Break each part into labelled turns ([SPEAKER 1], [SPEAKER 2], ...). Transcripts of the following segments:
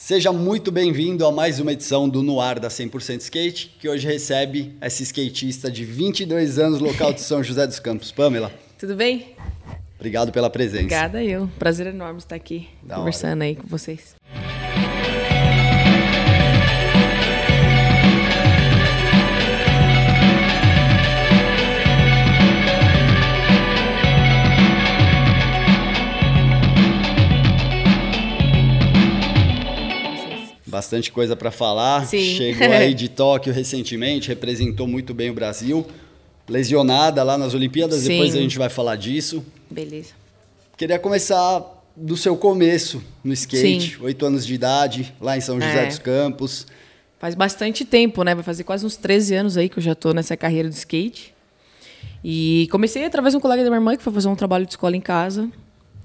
[SPEAKER 1] Seja muito bem-vindo a mais uma edição do Noar da 100% Skate, que hoje recebe essa skatista de 22 anos, local de São José dos Campos. Pamela.
[SPEAKER 2] Tudo bem?
[SPEAKER 1] Obrigado pela presença.
[SPEAKER 2] Obrigada eu. Prazer enorme estar aqui da conversando hora. aí com vocês.
[SPEAKER 1] Bastante coisa para falar.
[SPEAKER 2] Sim.
[SPEAKER 1] Chegou aí de Tóquio recentemente, representou muito bem o Brasil. Lesionada lá nas Olimpíadas,
[SPEAKER 2] Sim.
[SPEAKER 1] depois a gente vai falar disso.
[SPEAKER 2] Beleza.
[SPEAKER 1] Queria começar do seu começo no skate, oito anos de idade, lá em São José
[SPEAKER 2] É.
[SPEAKER 1] dos Campos.
[SPEAKER 2] Faz bastante tempo, né? Vai fazer quase uns 13 anos aí que eu já tô nessa carreira de skate. E comecei através de um colega da minha irmã que foi fazer um trabalho de escola em casa.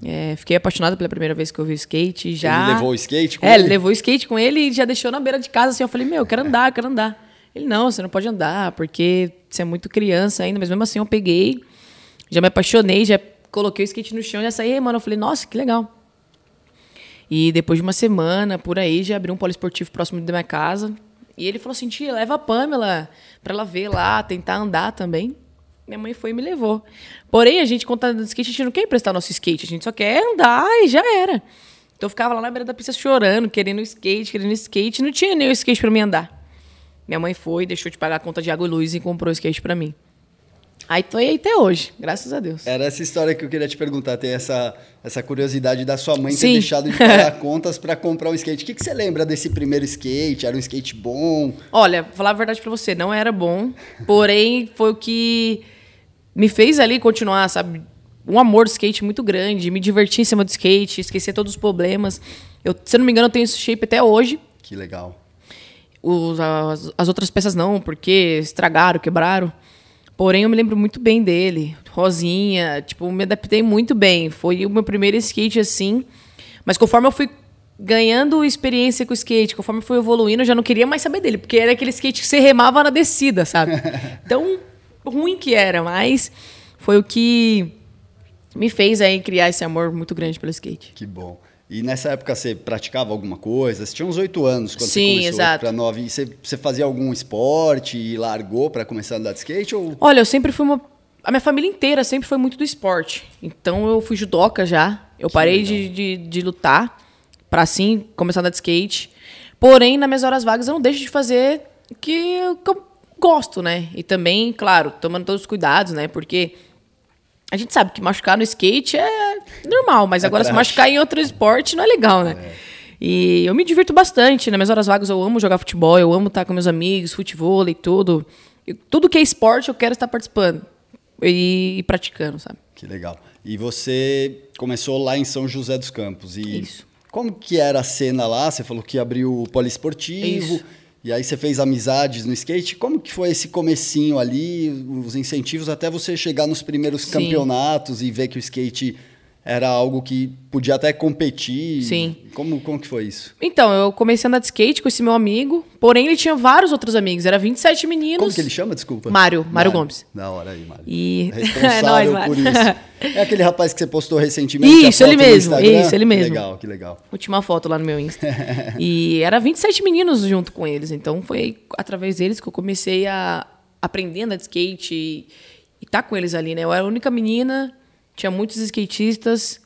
[SPEAKER 2] É, fiquei apaixonada pela primeira vez que eu vi skate. Já...
[SPEAKER 1] Ele levou o skate com
[SPEAKER 2] É,
[SPEAKER 1] ele?
[SPEAKER 2] ele levou o skate com ele e já deixou na beira de casa. Assim, eu falei, meu, eu quero andar, eu quero andar. Ele, não, você não pode andar, porque você é muito criança ainda. Mas mesmo assim eu peguei, já me apaixonei, já coloquei o skate no chão, já saí, mano. Eu falei, nossa, que legal. E depois de uma semana, por aí, já abriu um poliesportivo próximo da minha casa. E ele falou assim, tia, leva a Pamela pra ela ver lá, tentar andar também. Minha mãe foi e me levou. Porém, a gente, quando tá andando de skate, a gente não quer emprestar nosso skate, a gente só quer andar e já era. Então eu ficava lá na beira da pista chorando, querendo skate, querendo skate. Não tinha nem o skate pra mim andar. Minha mãe foi, deixou de pagar a conta de água e luz e comprou o skate pra mim. Aí tô aí até hoje, graças a Deus.
[SPEAKER 1] Era essa história que eu queria te perguntar, ter essa, essa curiosidade da sua mãe ter
[SPEAKER 2] Sim.
[SPEAKER 1] deixado de pagar contas para comprar um skate. O que, que você lembra desse primeiro skate? Era um skate bom?
[SPEAKER 2] Olha, vou falar a verdade pra você, não era bom. Porém, foi o que me fez ali continuar, sabe? Um amor do skate muito grande, me divertir em cima do skate, esquecer todos os problemas. Eu, se eu não me engano, eu tenho esse shape até hoje.
[SPEAKER 1] Que legal.
[SPEAKER 2] Os, as, as outras peças não, porque estragaram, quebraram. Porém, eu me lembro muito bem dele. Rosinha, tipo, me adaptei muito bem. Foi o meu primeiro skate assim. Mas conforme eu fui ganhando experiência com o skate, conforme eu fui evoluindo, eu já não queria mais saber dele, porque era aquele skate que você remava na descida, sabe? Tão ruim que era, mas foi o que me fez aí criar esse amor muito grande pelo skate.
[SPEAKER 1] Que bom. E nessa época você praticava alguma coisa? Você tinha uns oito anos quando
[SPEAKER 2] Sim,
[SPEAKER 1] você começou
[SPEAKER 2] exato.
[SPEAKER 1] para nove. E você, você fazia algum esporte e largou para começar a andar de skate? Ou...
[SPEAKER 2] Olha, eu sempre fui uma. A minha família inteira sempre foi muito do esporte. Então eu fui judoca já. Eu parei de, de, de lutar pra assim começar a andar de skate. Porém, nas minhas horas vagas eu não deixo de fazer que que eu gosto, né? E também, claro, tomando todos os cuidados, né? Porque a gente sabe que machucar no skate é normal, mas
[SPEAKER 1] É
[SPEAKER 2] agora se machucar em outro esporte não é legal, né? E eu me divirto bastante. Nas minhas horas vagas eu amo jogar futebol, eu amo estar com meus amigos, futebol e tudo. Eu- tudo que é esporte eu quero estar participando e, e praticando, sabe?
[SPEAKER 1] Que legal. E você começou lá em São José dos Campos. E
[SPEAKER 2] Isso.
[SPEAKER 1] como que era a cena lá? Você falou que abriu o poliesportivo.
[SPEAKER 2] Isso.
[SPEAKER 1] E aí você fez amizades no skate. Como que foi esse comecinho ali, os incentivos até você chegar nos primeiros
[SPEAKER 2] Sim.
[SPEAKER 1] campeonatos e ver que o skate era algo que podia até competir?
[SPEAKER 2] Sim.
[SPEAKER 1] Como, como que foi isso?
[SPEAKER 2] Então, eu comecei a andar de skate com esse meu amigo, porém ele tinha vários outros amigos, era 27 meninos.
[SPEAKER 1] Como que ele chama, desculpa?
[SPEAKER 2] Mário, Mário Gomes.
[SPEAKER 1] Da hora aí, Mário.
[SPEAKER 2] E-
[SPEAKER 1] Responsável
[SPEAKER 2] Nóis,
[SPEAKER 1] por isso. É aquele rapaz que você postou recentemente
[SPEAKER 2] Isso, ele mesmo, isso, ele mesmo.
[SPEAKER 1] Que legal, que legal.
[SPEAKER 2] Última foto lá no meu Insta. e era 27 meninos junto com eles. Então foi através deles que eu comecei a aprender a andar de skate e estar com eles ali, né? Eu era a única menina, tinha muitos skatistas,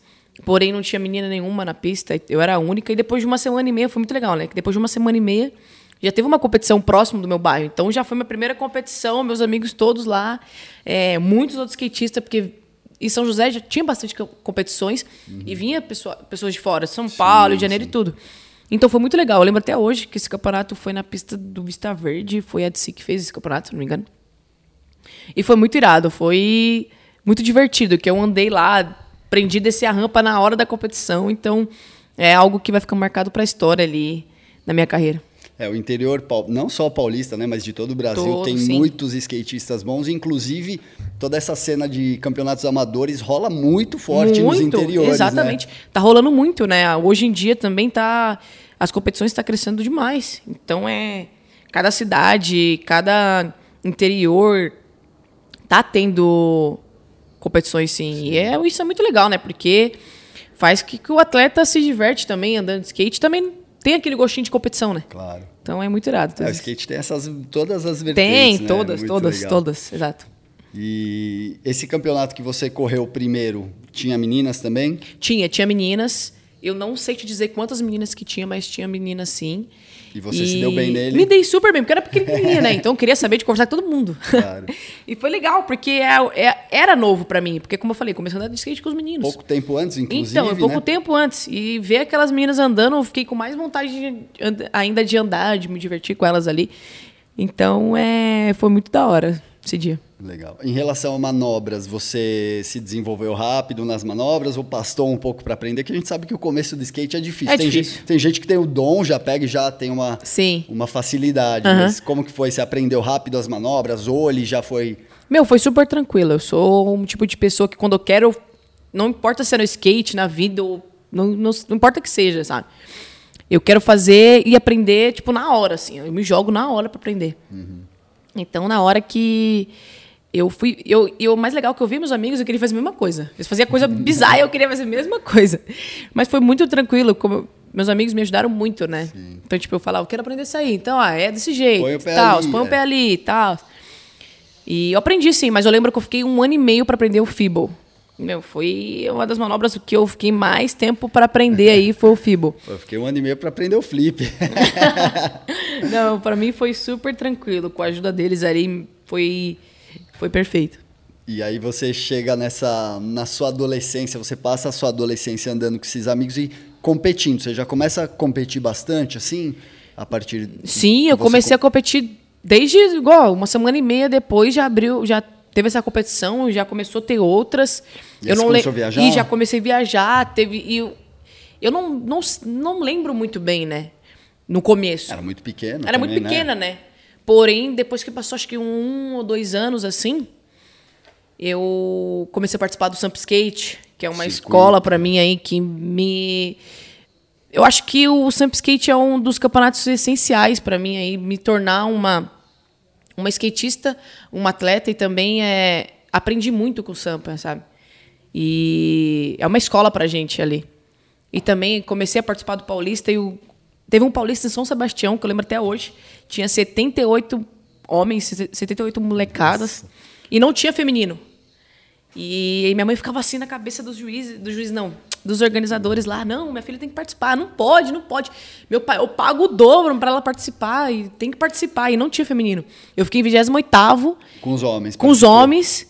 [SPEAKER 2] porém não tinha menina nenhuma na pista. Eu era a única. E depois de uma semana e meia, foi muito legal, né? Que depois de uma semana e meia, já teve uma competição próximo do meu bairro. Então já foi minha primeira competição, meus amigos todos lá, é, muitos outros skatistas, porque em São José já tinha bastante co- competições e vinha pessoa- pessoas de fora, São Paulo, Rio de Janeiro e tudo. Então foi muito legal. Eu lembro até hoje que esse campeonato foi na pista do Vista Verde, foi a DC que fez esse campeonato, se não me engano. E foi muito irado, foi muito divertido, que eu andei lá, aprendi a descer a rampa na hora da competição, então é algo que vai ficar marcado para a história ali na minha carreira.
[SPEAKER 1] É, o interior, não só paulista, né, mas de todo o Brasil,
[SPEAKER 2] Todo,
[SPEAKER 1] tem
[SPEAKER 2] sim.
[SPEAKER 1] muitos skatistas bons. Inclusive, toda essa cena de campeonatos amadores rola muito forte nos interiores.
[SPEAKER 2] Exatamente.
[SPEAKER 1] Né?
[SPEAKER 2] Tá rolando muito, né? Hoje em dia também tá. As competições estão crescendo demais. Então é. Cada cidade, cada interior tá tendo competições sim. E é, isso é muito legal, né? Porque faz que, que o atleta se diverte também andando de skate. Também tem aquele gostinho de competição, né?
[SPEAKER 1] Claro.
[SPEAKER 2] Então é muito irado.
[SPEAKER 1] É, o skate tem essas, todas as vertentes,
[SPEAKER 2] Tem,
[SPEAKER 1] né?
[SPEAKER 2] todas,
[SPEAKER 1] Muito
[SPEAKER 2] todas,
[SPEAKER 1] legal.
[SPEAKER 2] todas, exato.
[SPEAKER 1] E esse campeonato que você correu primeiro, tinha meninas também?
[SPEAKER 2] Tinha, tinha meninas. Eu não sei te dizer quantas meninas que tinha, mas tinha meninas sim.
[SPEAKER 1] E você se deu bem nele?
[SPEAKER 2] Me dei super bem, porque era pequenininha, né? Então eu queria saber de conversar com todo mundo.
[SPEAKER 1] Claro.
[SPEAKER 2] e foi legal, porque é- é- era novo pra mim. Porque, como eu falei, comecei a andar de skate com os meninos.
[SPEAKER 1] Pouco tempo antes, inclusive,
[SPEAKER 2] Então, pouco
[SPEAKER 1] né?
[SPEAKER 2] tempo antes. E ver aquelas meninas andando, eu fiquei com mais vontade de ainda de andar, de me divertir com elas ali. Então, é, foi muito da hora esse dia.
[SPEAKER 1] Legal. Em relação a manobras, você se desenvolveu rápido nas manobras ou pastou um pouco para aprender? Que a gente sabe que o começo do skate é difícil.
[SPEAKER 2] É
[SPEAKER 1] tem,
[SPEAKER 2] difícil.
[SPEAKER 1] Gente, tem gente que tem o dom, já pega e já tem uma,
[SPEAKER 2] Sim.
[SPEAKER 1] uma facilidade. Mas como que foi? Você aprendeu rápido as manobras ou ele já foi...
[SPEAKER 2] Meu, foi super tranquilo. Eu sou um tipo de pessoa que quando eu quero, não importa se é no skate, na vida, ou não, não, não importa que seja, sabe? Eu quero fazer e aprender, tipo, na hora, assim. Eu me jogo na hora pra aprender. Então, na hora que eu fui. Eu, e o mais legal é que eu vi meus amigos, eu queria fazer a mesma coisa. Eles faziam coisa bizarra e eu queria fazer a mesma coisa. Mas foi muito tranquilo. Como meus amigos me ajudaram muito, né? Então, tipo, eu falava, eu quero aprender isso aí. Então, ah, é desse jeito.
[SPEAKER 1] Põe o pé
[SPEAKER 2] tal,
[SPEAKER 1] ali,
[SPEAKER 2] põe o
[SPEAKER 1] é.
[SPEAKER 2] pé ali e tal. E eu aprendi sim, mas eu lembro que eu fiquei um ano e meio para aprender o Feeble. Meu, foi uma das manobras que eu fiquei mais tempo para aprender aí, foi o.
[SPEAKER 1] Pô, Eu fiquei um ano e meio para aprender o flip.
[SPEAKER 2] Não, para mim foi super tranquilo. Com a ajuda deles ali, foi, foi perfeito.
[SPEAKER 1] E aí você chega nessa na sua adolescência, você passa a sua adolescência andando com esses amigos e competindo. Você já começa a competir bastante, assim, a partir.
[SPEAKER 2] Sim, eu comecei a
[SPEAKER 1] co-
[SPEAKER 2] competir desde igual uma semana e meia depois já abriu, já teve essa competição, já começou a ter outras.
[SPEAKER 1] E você
[SPEAKER 2] le-
[SPEAKER 1] começou a viajar?
[SPEAKER 2] E já comecei a viajar, teve e eu, eu não, não não lembro muito bem, né? No começo.
[SPEAKER 1] Era muito pequena.
[SPEAKER 2] Era
[SPEAKER 1] também,
[SPEAKER 2] muito pequena, né? Porém, depois que passou acho que um ou dois anos assim, eu comecei a participar do Samp Skate, que é uma
[SPEAKER 1] Circuito.
[SPEAKER 2] escola para mim aí que me eu acho que o Samp Skate é um dos campeonatos essenciais para mim aí me tornar uma uma skatista, uma atleta e também é aprendi muito com o Sampa, sabe? E é uma escola pra gente ali. E também comecei a participar do Paulista e o teve um Paulista em São Sebastião, que eu lembro até hoje, tinha 78 homens, 78 molecadas e não tinha feminino. E minha mãe ficava assim na cabeça dos juízes, do juiz não, dos organizadores lá, não, minha filha tem que participar, não pode, não pode. Meu pai, eu pago o dobro para ela participar e tem que participar e não tinha feminino. Eu fiquei em 28º
[SPEAKER 1] Com os homens.
[SPEAKER 2] com os homens.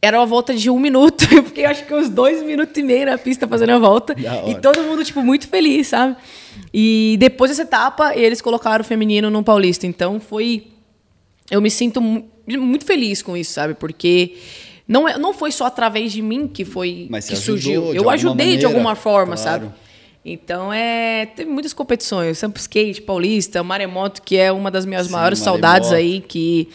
[SPEAKER 2] Era uma volta de um minuto. Eu fiquei, acho que uns dois minutos e meio na pista fazendo a volta. E todo mundo, tipo, muito feliz, sabe? E depois dessa etapa, eles colocaram o feminino no Paulista. Então foi. Eu me sinto mu- muito feliz com isso, sabe? Porque não, é, não foi só através de mim que foi
[SPEAKER 1] Mas
[SPEAKER 2] que surgiu.
[SPEAKER 1] de
[SPEAKER 2] Eu ajudei de
[SPEAKER 1] maneira,
[SPEAKER 2] alguma forma,
[SPEAKER 1] claro.
[SPEAKER 2] sabe? Então, é, teve muitas competições. Sampo Skate, Paulista, Maremoto, que é uma das minhas
[SPEAKER 1] Sim,
[SPEAKER 2] maiores
[SPEAKER 1] Maremoto.
[SPEAKER 2] saudades aí, que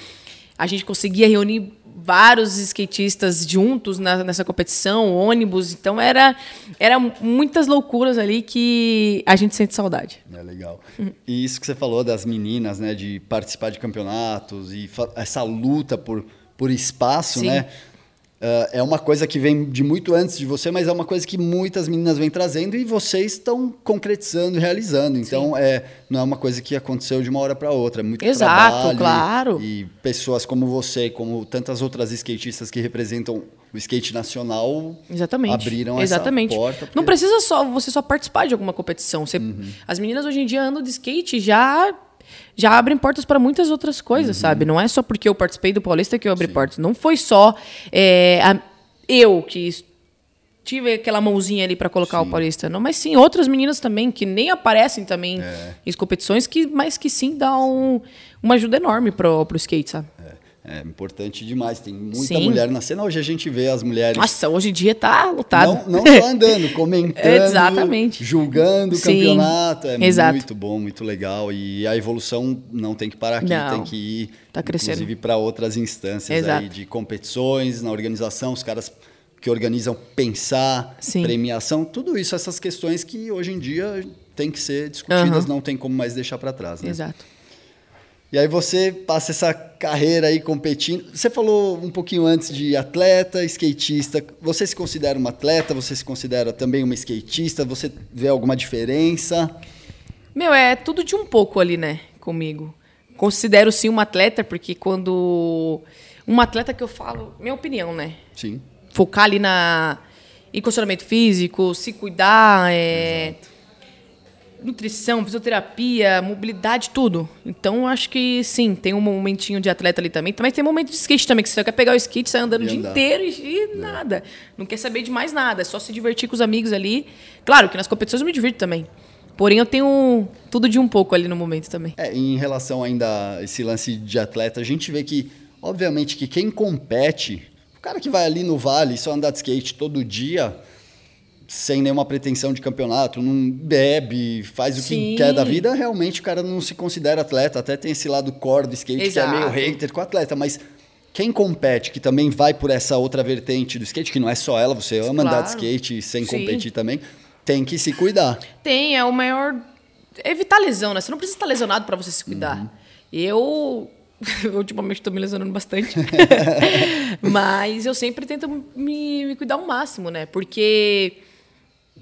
[SPEAKER 2] a gente conseguia reunir vários skatistas juntos na- nessa competição, ônibus. Então, era, era muitas loucuras ali que a gente sente saudade.
[SPEAKER 1] É legal. E isso que você falou das meninas, né, de participar de campeonatos e essa luta por, por espaço,
[SPEAKER 2] Sim.
[SPEAKER 1] né? Ah, é uma coisa que vem de muito antes de você, mas é uma coisa que muitas meninas vêm trazendo e vocês estão concretizando e realizando. Então, é, não é uma coisa que aconteceu de uma hora para outra. É muito
[SPEAKER 2] Exato,
[SPEAKER 1] trabalho.
[SPEAKER 2] claro.
[SPEAKER 1] E pessoas como você, como tantas outras skatistas que representam o skate nacional,
[SPEAKER 2] Exatamente.
[SPEAKER 1] abriram
[SPEAKER 2] Exatamente.
[SPEAKER 1] essa porta. porque-
[SPEAKER 2] Não precisa só você só participar de alguma competição. Você- As meninas hoje em dia andam de skate já já abrem portas para muitas outras coisas, sabe? Não é só porque eu participei do Paulista que eu abri portas. Não foi só é, a- eu que tive aquela mãozinha ali para colocar o Paulista, não, mas sim outras meninas também que nem aparecem também em competições, que mas que sim dão uma ajuda enorme pro, pro skate, sabe?
[SPEAKER 1] É, é importante demais. Tem muita
[SPEAKER 2] Sim.
[SPEAKER 1] mulher na cena. Hoje a gente vê as mulheres
[SPEAKER 2] Nossa, hoje em dia tá lotado.
[SPEAKER 1] não, não só andando, comentando,
[SPEAKER 2] Exatamente.
[SPEAKER 1] julgando o campeonato. É
[SPEAKER 2] Exato.
[SPEAKER 1] muito bom, muito legal. E a evolução não tem que parar aqui,
[SPEAKER 2] Não.
[SPEAKER 1] tem que ir,
[SPEAKER 2] Tá crescendo.
[SPEAKER 1] inclusive, para outras instâncias
[SPEAKER 2] Exato.
[SPEAKER 1] aí de competições, na organização, os caras que organizam pensar,
[SPEAKER 2] Sim.
[SPEAKER 1] premiação, tudo isso, essas questões que hoje em dia tem que ser discutidas, não tem como mais deixar para trás. Né?
[SPEAKER 2] Exato.
[SPEAKER 1] E aí você passa essa carreira aí competindo. Você falou um pouquinho antes de atleta, skatista. Você se considera uma atleta? Você se considera também uma skatista? Você vê alguma diferença?
[SPEAKER 2] Meu, é tudo de um pouco ali, né, comigo. Considero sim uma atleta, porque quando. Uma atleta que eu falo, minha opinião, né?
[SPEAKER 1] Sim.
[SPEAKER 2] Focar ali na. em condicionamento físico, se cuidar, é. Nutrição, fisioterapia, mobilidade, tudo. Então, acho que sim, tem um momentinho de atleta ali também. Também tem um momento de skate também, que você só quer pegar o skate, sair andando
[SPEAKER 1] E
[SPEAKER 2] o dia
[SPEAKER 1] andar.
[SPEAKER 2] inteiro e, e nada. Não quer saber de mais nada, é só se divertir com os amigos ali. Claro que nas competições eu me divirto também. Porém, eu tenho tudo de um pouco ali no momento também.
[SPEAKER 1] É, em relação ainda a esse lance de atleta, a gente vê que, obviamente, que quem compete, o cara que vai ali no vale só andar de skate todo dia, sem nenhuma pretensão de campeonato, não bebe, faz o
[SPEAKER 2] Sim.
[SPEAKER 1] que quer da vida, realmente o cara não se considera atleta. Até tem esse lado core do skate
[SPEAKER 2] Exato.
[SPEAKER 1] que é meio hater com o atleta, mas quem compete, que também vai por essa outra vertente do skate, que não é só ela, você ama andar de
[SPEAKER 2] Claro.
[SPEAKER 1] skate sem
[SPEAKER 2] Sim.
[SPEAKER 1] competir também, tem que se cuidar.
[SPEAKER 2] Tem, é o maior. Evitar lesão, né? Você não precisa estar lesionado para você se cuidar. Eu. Ultimamente estou me lesionando bastante. Mas eu sempre tento me, me cuidar ao máximo, né? Porque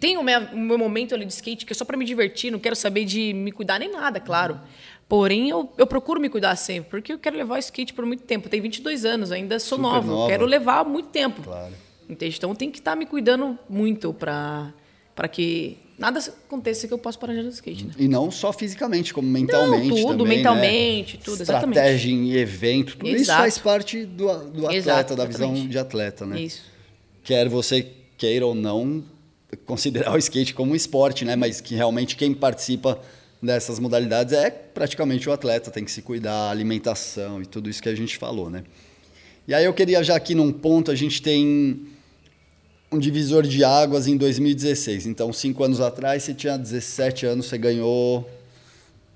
[SPEAKER 2] tem o meu, o meu momento ali de skate que é só para me divertir, não quero saber de me cuidar nem nada, claro. Porém, eu, eu procuro me cuidar sempre, porque eu quero levar o skate por muito tempo. Eu tenho 22 anos, ainda sou
[SPEAKER 1] Super
[SPEAKER 2] nova,
[SPEAKER 1] nova.
[SPEAKER 2] quero levar muito tempo.
[SPEAKER 1] Claro.
[SPEAKER 2] Entende? Então tem que estar me cuidando muito para que nada aconteça que eu possa parar de andar skate. Né?
[SPEAKER 1] E não só fisicamente, como mentalmente
[SPEAKER 2] tudo,
[SPEAKER 1] também,
[SPEAKER 2] mentalmente,
[SPEAKER 1] né?
[SPEAKER 2] tudo, exatamente.
[SPEAKER 1] Estratégia em evento, tudo isso
[SPEAKER 2] Exato.
[SPEAKER 1] faz parte do, do atleta,
[SPEAKER 2] Exato,
[SPEAKER 1] da visão de atleta, né?
[SPEAKER 2] Isso.
[SPEAKER 1] Quer você queira ou não considerar o skate como um esporte, né? Mas que realmente quem participa dessas modalidades é praticamente o atleta, tem que se cuidar, alimentação e tudo isso que a gente falou, né? E aí eu queria já aqui num ponto, a gente tem um divisor de águas em 2016. Então, cinco anos atrás, você tinha 17 anos, você ganhou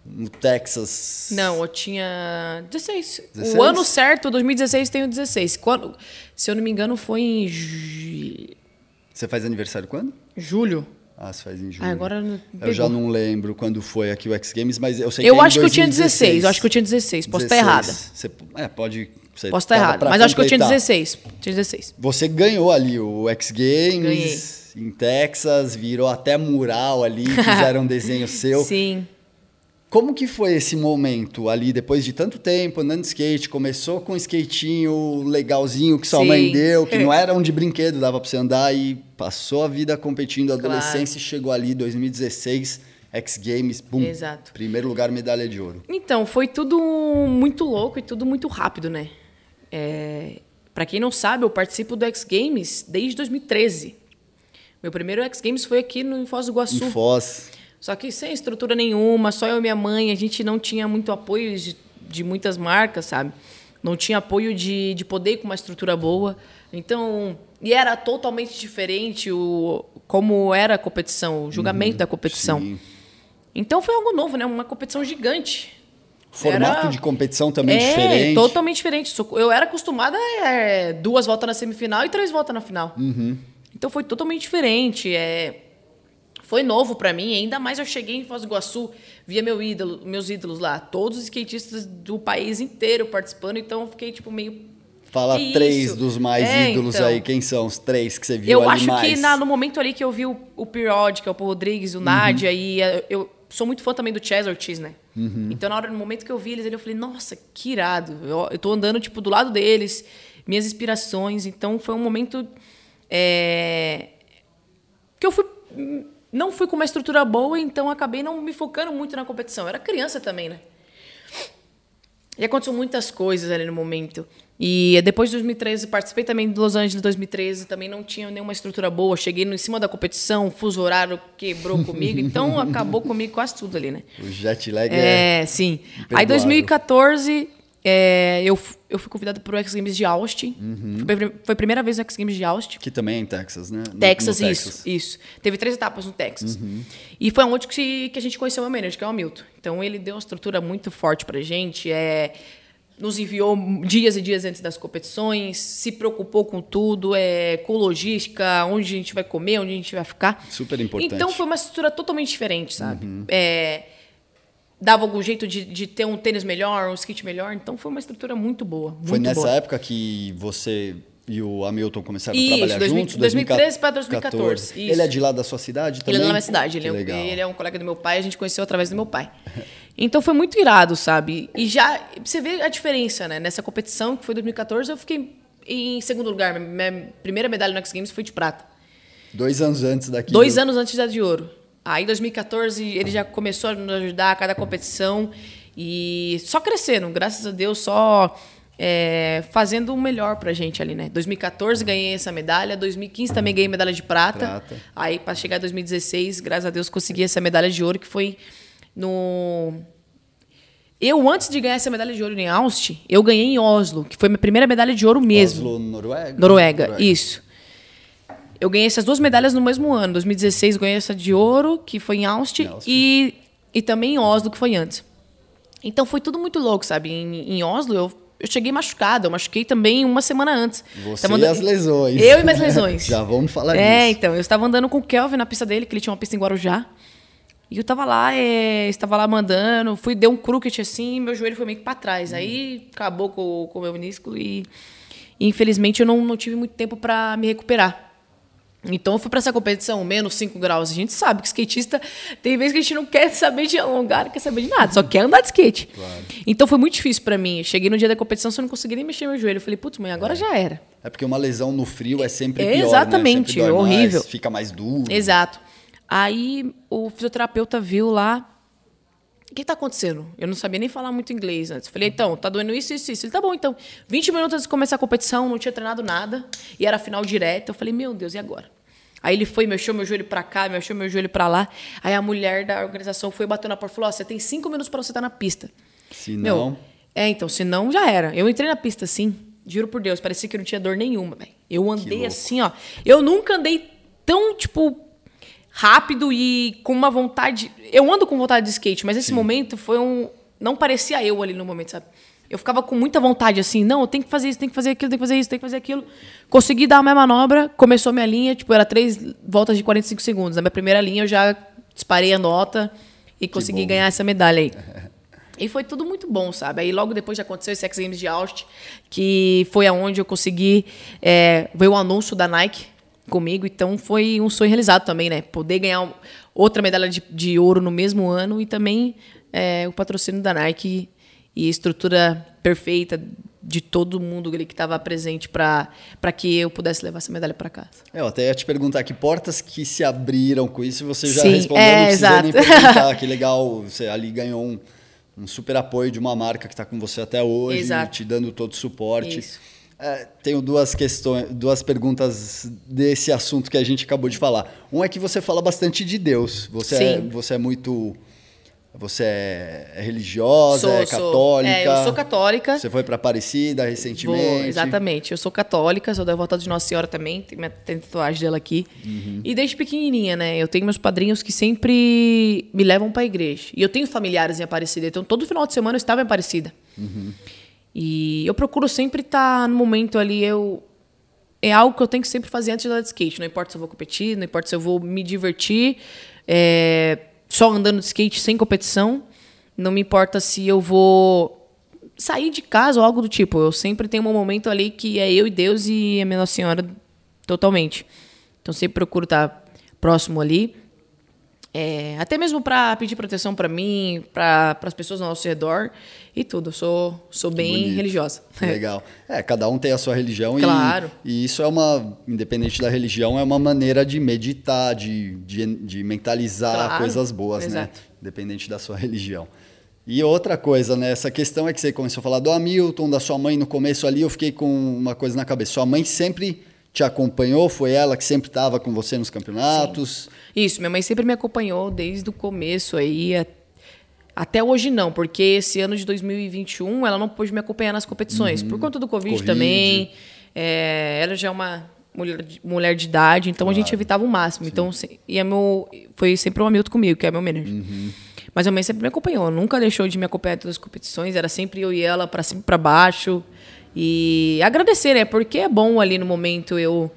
[SPEAKER 1] no Texas.
[SPEAKER 2] Não, eu tinha 16.
[SPEAKER 1] 16?
[SPEAKER 2] O ano certo, 2016, tenho 16. Quando, se eu não me engano, foi em
[SPEAKER 1] Você faz aniversário quando?
[SPEAKER 2] julho.
[SPEAKER 1] Ah, você faz em julho.
[SPEAKER 2] Ah, agora
[SPEAKER 1] Eu já não lembro quando foi aqui o X Games, mas eu sei
[SPEAKER 2] Eu
[SPEAKER 1] que é em
[SPEAKER 2] acho que eu tinha
[SPEAKER 1] 2016.
[SPEAKER 2] 16. Eu acho que eu tinha 16. Posso estar
[SPEAKER 1] 16.
[SPEAKER 2] errada.
[SPEAKER 1] Você, é, pode. Você
[SPEAKER 2] Posso estar errada. Mas eu acho que eu tinha
[SPEAKER 1] completar.
[SPEAKER 2] 16. Tinha 16.
[SPEAKER 1] Você ganhou ali o X Games em Texas, virou até mural ali, fizeram um desenho seu.
[SPEAKER 2] Sim.
[SPEAKER 1] Como que foi esse momento ali, depois de tanto tempo andando de skate? Começou com um skatinho legalzinho que sua
[SPEAKER 2] Sim.
[SPEAKER 1] mãe deu, que não era um de brinquedo, dava pra você andar e passou a vida competindo,
[SPEAKER 2] Claro.
[SPEAKER 1] adolescência e chegou ali, 2016, X Games, bum,
[SPEAKER 2] Exato.
[SPEAKER 1] primeiro lugar, medalha de ouro.
[SPEAKER 2] Então, foi tudo muito louco e tudo muito rápido, né? É, para quem não sabe, eu participo do X Games desde 2013. Meu primeiro X Games foi aqui no Foz do Iguaçu.
[SPEAKER 1] Em Foz,
[SPEAKER 2] Só que sem estrutura nenhuma, só eu e minha mãe, a gente não tinha muito apoio de, de muitas marcas, sabe? Não tinha apoio de, de poder ir com uma estrutura boa. Então, e era totalmente diferente o como era a competição, o julgamento da competição.
[SPEAKER 1] sim.
[SPEAKER 2] Então foi algo novo, né? Uma competição gigante.
[SPEAKER 1] Formato
[SPEAKER 2] Era-
[SPEAKER 1] de competição também
[SPEAKER 2] é,
[SPEAKER 1] diferente.
[SPEAKER 2] totalmente diferente. Eu era acostumada a é, duas voltas na semifinal e três voltas na final.
[SPEAKER 1] Uhum.
[SPEAKER 2] Então foi totalmente diferente. É, foi novo pra mim. Ainda mais eu cheguei em Foz do Iguaçu, via meu ídolo, meus ídolos lá, todos os skatistas do país inteiro participando. Então eu fiquei tipo meio.
[SPEAKER 1] Fala
[SPEAKER 2] Que
[SPEAKER 1] três
[SPEAKER 2] isso?
[SPEAKER 1] dos mais
[SPEAKER 2] É,
[SPEAKER 1] ídolos
[SPEAKER 2] então.
[SPEAKER 1] aí. Quem são os três que você viu
[SPEAKER 2] Eu acho
[SPEAKER 1] mais?
[SPEAKER 2] que na- no momento ali que eu vi o, o Periódica, o Paul Rodrigues, o Nádia, e eh, eu sou muito fã também do Chaz Ortiz, né? Então, na hora, no momento que eu vi eles, ali, eu falei, nossa, que irado. Eu, eu tô andando, tipo, do lado deles, minhas inspirações. Então, foi um momento é, que eu fui... Não fui com uma estrutura boa, então acabei não me focando muito na competição. Eu era criança também, né? E aconteceu muitas coisas ali no momento. E depois de 2013, participei também do Los Angeles 2013, também não tinha nenhuma estrutura boa. Cheguei em cima da competição, fuso horário quebrou comigo, então acabou comigo quase tudo ali, né?
[SPEAKER 1] O jet lag é...
[SPEAKER 2] É, sim.
[SPEAKER 1] imperdoável.
[SPEAKER 2] Aí 2014, é, eu, eu fui convidado para o X Games de Austin.
[SPEAKER 1] Uhum.
[SPEAKER 2] Foi, a foi a primeira vez no X Games de Austin.
[SPEAKER 1] Que também é em Texas, né? No-
[SPEAKER 2] Texas,
[SPEAKER 1] no
[SPEAKER 2] isso, isso. Teve três etapas no Texas.
[SPEAKER 1] Uhum.
[SPEAKER 2] E foi onde que, que a gente conheceu o meu manager, que é o Hamilton. Então ele deu uma estrutura muito forte pra gente, é, nos enviou dias e dias antes das competições, se preocupou com tudo, é, com logística, onde a gente vai comer, onde a gente vai ficar.
[SPEAKER 1] Super importante. Uhum.
[SPEAKER 2] Então foi uma estrutura totalmente diferente, sabe? É, dava algum jeito de, de ter um tênis melhor, um skate melhor, então foi uma estrutura muito boa.
[SPEAKER 1] Foi
[SPEAKER 2] muito
[SPEAKER 1] nessa
[SPEAKER 2] boa.
[SPEAKER 1] época que você e o Hamilton começaram
[SPEAKER 2] Isso,
[SPEAKER 1] a trabalhar
[SPEAKER 2] 2000,
[SPEAKER 1] juntos?
[SPEAKER 2] 2013 para 2014. Isso.
[SPEAKER 1] Ele é de lá da sua cidade também?
[SPEAKER 2] Ele é da minha cidade. Ele é,
[SPEAKER 1] legal.
[SPEAKER 2] ele é um colega do meu pai, a gente conheceu através do meu pai. Então foi muito irado, sabe? E já você vê a diferença, né? Nessa competição, que foi 2014, eu fiquei em segundo lugar. Minha primeira medalha no X Games foi de prata.
[SPEAKER 1] Dois anos antes daqui.
[SPEAKER 2] Dois
[SPEAKER 1] do-
[SPEAKER 2] anos antes da de ouro. Aí, em 2014, ele já começou a nos ajudar a cada competição e só crescendo, graças a Deus, só é, fazendo o melhor pra gente ali, né? 2014 ganhei essa medalha, 2015 também ganhei medalha de prata.
[SPEAKER 1] Prata.
[SPEAKER 2] Aí, para chegar em 2016, graças a Deus, consegui essa medalha de ouro que foi no. Eu, antes de ganhar essa medalha de ouro em Austin, eu ganhei em Oslo, que foi minha primeira medalha de ouro mesmo.
[SPEAKER 1] Oslo, Noruega?
[SPEAKER 2] Noruega, isso. Eu ganhei essas duas medalhas no mesmo ano. 2016 eu ganhei essa de ouro, que foi em Austin. E, e também em Oslo, que foi antes. Então foi tudo muito louco, sabe? Em, em Oslo eu, eu cheguei machucada, eu machuquei também uma semana antes.
[SPEAKER 1] Você
[SPEAKER 2] Tava
[SPEAKER 1] e
[SPEAKER 2] andando-
[SPEAKER 1] as lesões.
[SPEAKER 2] Eu e minhas lesões.
[SPEAKER 1] Já vamos falar
[SPEAKER 2] É,
[SPEAKER 1] disso.
[SPEAKER 2] então, eu estava andando com o Kelvin na pista dele, que ele tinha uma pista em Guarujá. E eu tava lá, é, estava lá mandando, fui, dei um crooked assim, e meu joelho foi meio que pra trás. Aí acabou com, com o meu menisco e, e, infelizmente eu não, não tive muito tempo para me recuperar. Então eu fui para essa competição, menos 5 graus. A gente sabe que skatista tem vezes que a gente não quer saber de alongar, não quer saber de nada, só quer andar de skate. Então foi muito difícil para mim. Cheguei no dia da competição, só não consegui nem mexer meu joelho. Eu falei, putz, mãe, agora já era.
[SPEAKER 1] É porque uma lesão no frio é sempre
[SPEAKER 2] É,
[SPEAKER 1] pior,
[SPEAKER 2] exatamente,
[SPEAKER 1] né? Sempre mais,
[SPEAKER 2] horrível.
[SPEAKER 1] fica mais duro.
[SPEAKER 2] Exato. Aí o fisioterapeuta viu lá. O que está acontecendo? Eu não sabia nem falar muito inglês antes. Falei, então, tá doendo isso, isso, isso. Ele, tá bom, então. 20 minutos antes de começar a competição, não tinha treinado nada. E era final direto. Eu falei, meu Deus, e agora? Aí ele foi, mexeu meu joelho pra cá, mexeu meu joelho pra lá. Aí a mulher da organização foi batendo na porta e falou: Ó, você tem cinco minutos pra você estar na pista.
[SPEAKER 1] Se
[SPEAKER 2] Meu,
[SPEAKER 1] não,
[SPEAKER 2] é, então, se não, já era. Eu entrei na pista assim, juro por Deus, parecia que não tinha dor nenhuma, velho. Eu andei assim, ó. Eu nunca andei tão, tipo, rápido e com uma vontade. Eu ando com vontade de skate, mas esse momento foi um. Não parecia eu ali no momento, sabe? Eu ficava com muita vontade, assim, não, eu tenho que fazer isso, tenho que fazer aquilo, tenho que fazer isso, tenho que fazer aquilo. Consegui dar a minha manobra, começou a minha linha, tipo, era três voltas de 45 segundos. Na minha primeira linha eu já disparei a nota e consegui
[SPEAKER 1] bom.
[SPEAKER 2] ganhar essa medalha aí. E foi tudo muito bom, sabe? Aí logo depois já aconteceu esse X Games de Austin, que foi aonde eu consegui é, ver o anúncio da Nike comigo. Então foi um sonho realizado também, né? Poder ganhar outra medalha de, de ouro no mesmo ano e também é, o patrocínio da Nike e a estrutura perfeita de todo mundo ali que estava presente para que eu pudesse levar essa medalha para casa.
[SPEAKER 1] É, eu até ia te perguntar que portas que se abriram com isso, você já
[SPEAKER 2] Sim,
[SPEAKER 1] respondeu,
[SPEAKER 2] é,
[SPEAKER 1] não precisa nem
[SPEAKER 2] exato.
[SPEAKER 1] perguntar. que legal, você ali ganhou um, um super apoio de uma marca que está com você até hoje,
[SPEAKER 2] Exato.
[SPEAKER 1] te dando todo o suporte.
[SPEAKER 2] Isso.
[SPEAKER 1] É, tenho duas questões, duas perguntas desse assunto que a gente acabou de falar. Um é que você fala bastante de Deus. Você, é, você é muito. Você é religiosa,
[SPEAKER 2] Sou-
[SPEAKER 1] é
[SPEAKER 2] sou-
[SPEAKER 1] católica.
[SPEAKER 2] é, eu sou católica.
[SPEAKER 1] Você foi para Aparecida
[SPEAKER 2] Vou,
[SPEAKER 1] recentemente.
[SPEAKER 2] exatamente. Eu sou católica, sou devota de Nossa Senhora também, tem minha tatuagem dela aqui.
[SPEAKER 1] Uhum.
[SPEAKER 2] E desde pequenininha, né? Eu tenho meus padrinhos que sempre me levam para a igreja. E eu tenho familiares em Aparecida, então todo final de semana eu estava em Aparecida.
[SPEAKER 1] Uhum.
[SPEAKER 2] E eu procuro sempre estar no momento ali, eu é algo que eu tenho que sempre fazer antes de andar de skate. Não importa se eu vou competir, não importa se eu vou me divertir, é, só andando de skate sem competição. Não me importa se eu vou sair de casa ou algo do tipo. Eu sempre tenho um momento ali que é eu e Deus e a minha Nossa Senhora totalmente. Então sempre procuro estar próximo ali. É, até mesmo para pedir proteção para mim, para as pessoas ao nosso redor e tudo. Eu sou, sou bem
[SPEAKER 1] Bonito.
[SPEAKER 2] religiosa.
[SPEAKER 1] Legal. É, cada um tem a sua religião e-
[SPEAKER 2] Claro.
[SPEAKER 1] e, isso é uma, independente da religião, é uma maneira de meditar, de, de, de mentalizar
[SPEAKER 2] Claro.
[SPEAKER 1] coisas boas,
[SPEAKER 2] Exato.
[SPEAKER 1] né? Independente da sua religião. E outra coisa, né? Essa questão é que você começou a falar do Hamilton, da sua mãe no começo ali, eu fiquei com uma coisa na cabeça. Sua mãe sempre te acompanhou? Foi ela que sempre estava com você nos campeonatos?
[SPEAKER 2] Isso, minha mãe sempre me acompanhou desde o começo aí. Até hoje não, porque esse ano de 2021 ela não pôde me acompanhar nas competições. Por conta do Covid,
[SPEAKER 1] Covid.
[SPEAKER 2] também. É, ela já é uma mulher de, mulher de idade, então a gente evitava o máximo. Então, se- e é meu, foi sempre o Hamilton comigo, que é meu manager. Mas a mãe sempre me acompanhou, nunca deixou de me acompanhar em todas as competições. Era sempre eu e ela para cima e para baixo. E agradecer, né? Porque é bom ali no momento eu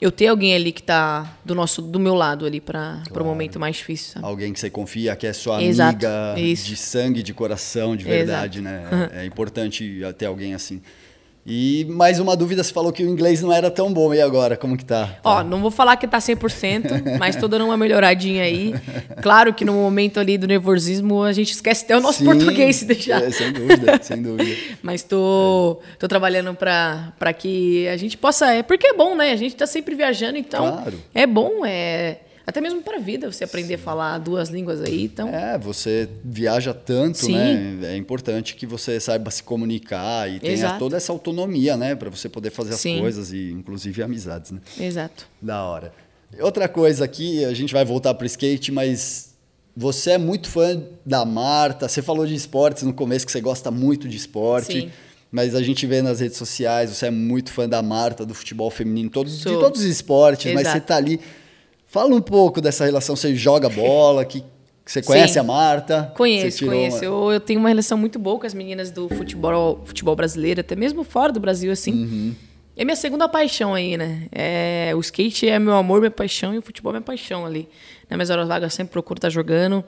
[SPEAKER 2] eu ter alguém ali que tá do nosso do meu lado ali para o momento mais difícil. sabe?
[SPEAKER 1] Alguém que você confia, que é sua
[SPEAKER 2] Exato,
[SPEAKER 1] amiga
[SPEAKER 2] isso.
[SPEAKER 1] de sangue, de coração, de verdade,
[SPEAKER 2] Exato.
[SPEAKER 1] né? É importante ter alguém assim. E mais uma dúvida, você falou que o inglês não era tão bom, e agora, como que tá?
[SPEAKER 2] Ó, não vou falar que tá 100%, mas tô dando uma melhoradinha aí. Claro que no momento ali do nervosismo a gente esquece até o nosso
[SPEAKER 1] Sim,
[SPEAKER 2] português se deixar.
[SPEAKER 1] É, sem dúvida, sem dúvida.
[SPEAKER 2] Mas tô, tô trabalhando para que a gente possa. É, porque é bom, né? A gente tá sempre viajando, então.
[SPEAKER 1] Claro.
[SPEAKER 2] É bom, é. Até mesmo para a vida, você aprender a falar duas línguas aí, então.
[SPEAKER 1] É, você viaja tanto,
[SPEAKER 2] Sim.
[SPEAKER 1] né? É importante que você saiba se comunicar e tenha
[SPEAKER 2] Exato.
[SPEAKER 1] toda essa autonomia, né? Para você poder fazer as
[SPEAKER 2] Sim.
[SPEAKER 1] coisas e, inclusive, amizades, né?
[SPEAKER 2] Exato.
[SPEAKER 1] Da hora. Outra coisa aqui, a gente vai voltar pro skate, mas você é muito fã da Marta. Você falou de esportes no começo, que você gosta muito de esporte.
[SPEAKER 2] Sim.
[SPEAKER 1] Mas a gente vê nas redes sociais, você é muito fã da Marta, do futebol feminino, todo, de todos os esportes, mas
[SPEAKER 2] Exato.
[SPEAKER 1] você tá ali. Fala um pouco dessa relação, você joga bola, que você conhece
[SPEAKER 2] Sim.
[SPEAKER 1] a Marta?
[SPEAKER 2] Conheço, conheço.
[SPEAKER 1] uma-
[SPEAKER 2] Eu, eu tenho uma relação muito boa com as meninas do futebol, futebol brasileiro, até mesmo fora do Brasil, assim.
[SPEAKER 1] Uhum.
[SPEAKER 2] É minha segunda paixão aí, né? É, o skate é meu amor, minha paixão, e o futebol é minha paixão ali. Nas minhas horas vagas eu sempre procuro estar jogando.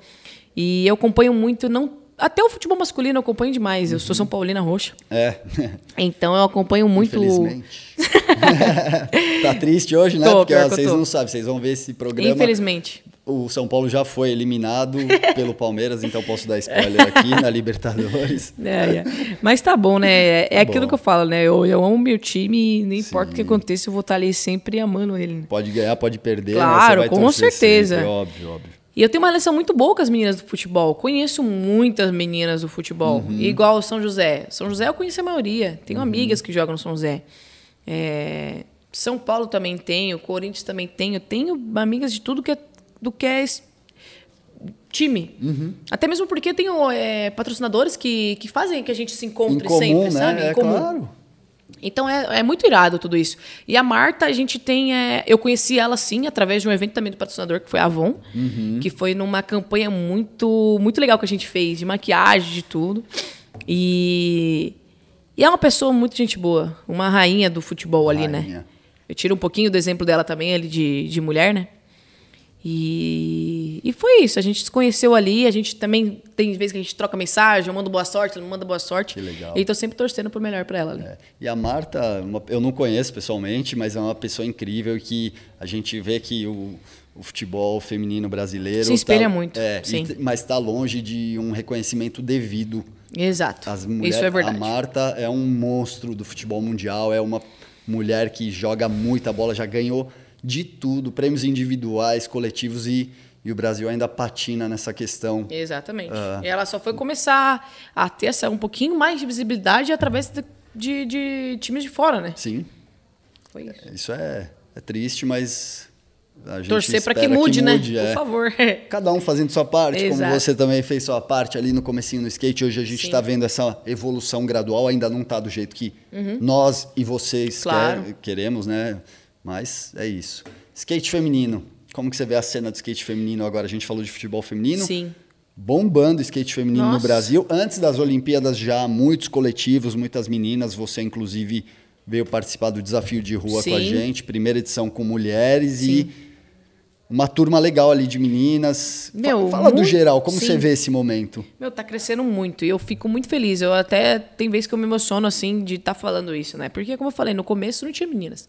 [SPEAKER 2] E eu acompanho muito, não até o futebol masculino eu acompanho demais. Eu sou São Paulina Roxa.
[SPEAKER 1] É,
[SPEAKER 2] Então eu acompanho muito.
[SPEAKER 1] infelizmente. tá triste hoje, né?
[SPEAKER 2] Tô,
[SPEAKER 1] Porque ó, vocês não sabem, vocês vão ver esse programa.
[SPEAKER 2] Infelizmente.
[SPEAKER 1] O São Paulo já foi eliminado pelo Palmeiras, então posso dar spoiler aqui na Libertadores.
[SPEAKER 2] É, é. Mas tá bom, né? É aquilo
[SPEAKER 1] Bom.
[SPEAKER 2] que eu falo, né? Eu, eu amo meu time e não importa o que aconteça, eu vou estar ali sempre amando ele.
[SPEAKER 1] Pode ganhar, pode perder.
[SPEAKER 2] Claro,
[SPEAKER 1] você vai
[SPEAKER 2] com certeza.
[SPEAKER 1] sempre, óbvio, óbvio.
[SPEAKER 2] E eu tenho uma relação muito boa com as meninas do futebol. Conheço muitas meninas do futebol.
[SPEAKER 1] Uhum.
[SPEAKER 2] Igual o São José. São José eu conheço a maioria. Tenho
[SPEAKER 1] Uhum.
[SPEAKER 2] amigas que jogam no São José. É, São Paulo também tenho. Corinthians também tenho. Tenho amigas de tudo que é, do que é time.
[SPEAKER 1] Uhum.
[SPEAKER 2] Até mesmo porque tenho é, patrocinadores que, que fazem que a gente se encontre
[SPEAKER 1] comum,
[SPEAKER 2] sempre,
[SPEAKER 1] né?
[SPEAKER 2] sabe?
[SPEAKER 1] É
[SPEAKER 2] em comum.
[SPEAKER 1] claro.
[SPEAKER 2] Então é, é muito irado tudo isso. E a Marta, a gente tem. é, eu conheci ela sim através de um evento também do patrocinador, que foi a Avon,
[SPEAKER 1] Uhum.
[SPEAKER 2] que foi numa campanha muito, muito legal que a gente fez, de maquiagem, de tudo. E, e é uma pessoa muito gente boa, uma rainha do futebol ali, né?
[SPEAKER 1] Rainha.
[SPEAKER 2] Eu tiro um pouquinho do exemplo dela também, ali de, de mulher, né? E, e foi isso, a gente se conheceu ali, a gente também tem vezes que a gente troca mensagem, eu mando boa sorte, ela manda boa sorte.
[SPEAKER 1] Que legal.
[SPEAKER 2] E tô sempre torcendo pro melhor pra ela ali.
[SPEAKER 1] É. E a Marta, uma- eu não conheço pessoalmente, mas é uma pessoa incrível que a gente vê que o, o futebol feminino brasileiro.
[SPEAKER 2] Se espelha
[SPEAKER 1] tá-
[SPEAKER 2] muito,
[SPEAKER 1] É, e mas está longe de um reconhecimento devido.
[SPEAKER 2] Exato.
[SPEAKER 1] Mulheres,
[SPEAKER 2] Isso é verdade.
[SPEAKER 1] A Marta é um monstro do futebol mundial, é uma mulher que joga muita bola, já ganhou de tudo, prêmios individuais, coletivos e, e o Brasil ainda patina nessa questão.
[SPEAKER 2] Exatamente. E ela só foi começar a ter essa, um pouquinho mais de visibilidade através de, de, de times de fora, né?
[SPEAKER 1] Sim,
[SPEAKER 2] Foi isso.
[SPEAKER 1] isso é, é triste, mas a gente
[SPEAKER 2] Torcer para que mude, né?
[SPEAKER 1] mude, é.
[SPEAKER 2] Por favor.
[SPEAKER 1] Cada um fazendo sua parte, como
[SPEAKER 2] Exato.
[SPEAKER 1] você também fez sua parte ali no comecinho no skate. Hoje a gente está vendo essa evolução gradual, ainda não está do jeito que nós e vocês
[SPEAKER 2] Uhum. Claro.
[SPEAKER 1] quer- queremos, né? Mas é isso. Skate feminino. Como que você vê a cena do skate feminino agora? A gente falou de futebol feminino.
[SPEAKER 2] Sim.
[SPEAKER 1] Bombando skate feminino no
[SPEAKER 2] Nossa.
[SPEAKER 1] Brasil. Antes das Olimpíadas já muitos coletivos, muitas meninas. Você inclusive veio participar do desafio de rua com a
[SPEAKER 2] Sim.
[SPEAKER 1] gente. Primeira edição com mulheres
[SPEAKER 2] Sim.
[SPEAKER 1] e uma turma legal ali de meninas.
[SPEAKER 2] Meu,
[SPEAKER 1] Fala do
[SPEAKER 2] muito-
[SPEAKER 1] geral, como você
[SPEAKER 2] sim.
[SPEAKER 1] vê esse momento?
[SPEAKER 2] Meu, tá crescendo muito e eu fico muito feliz. Eu até tem vezes que eu me emociono assim de estar falando isso, né? Porque como eu falei, no começo não tinha meninas.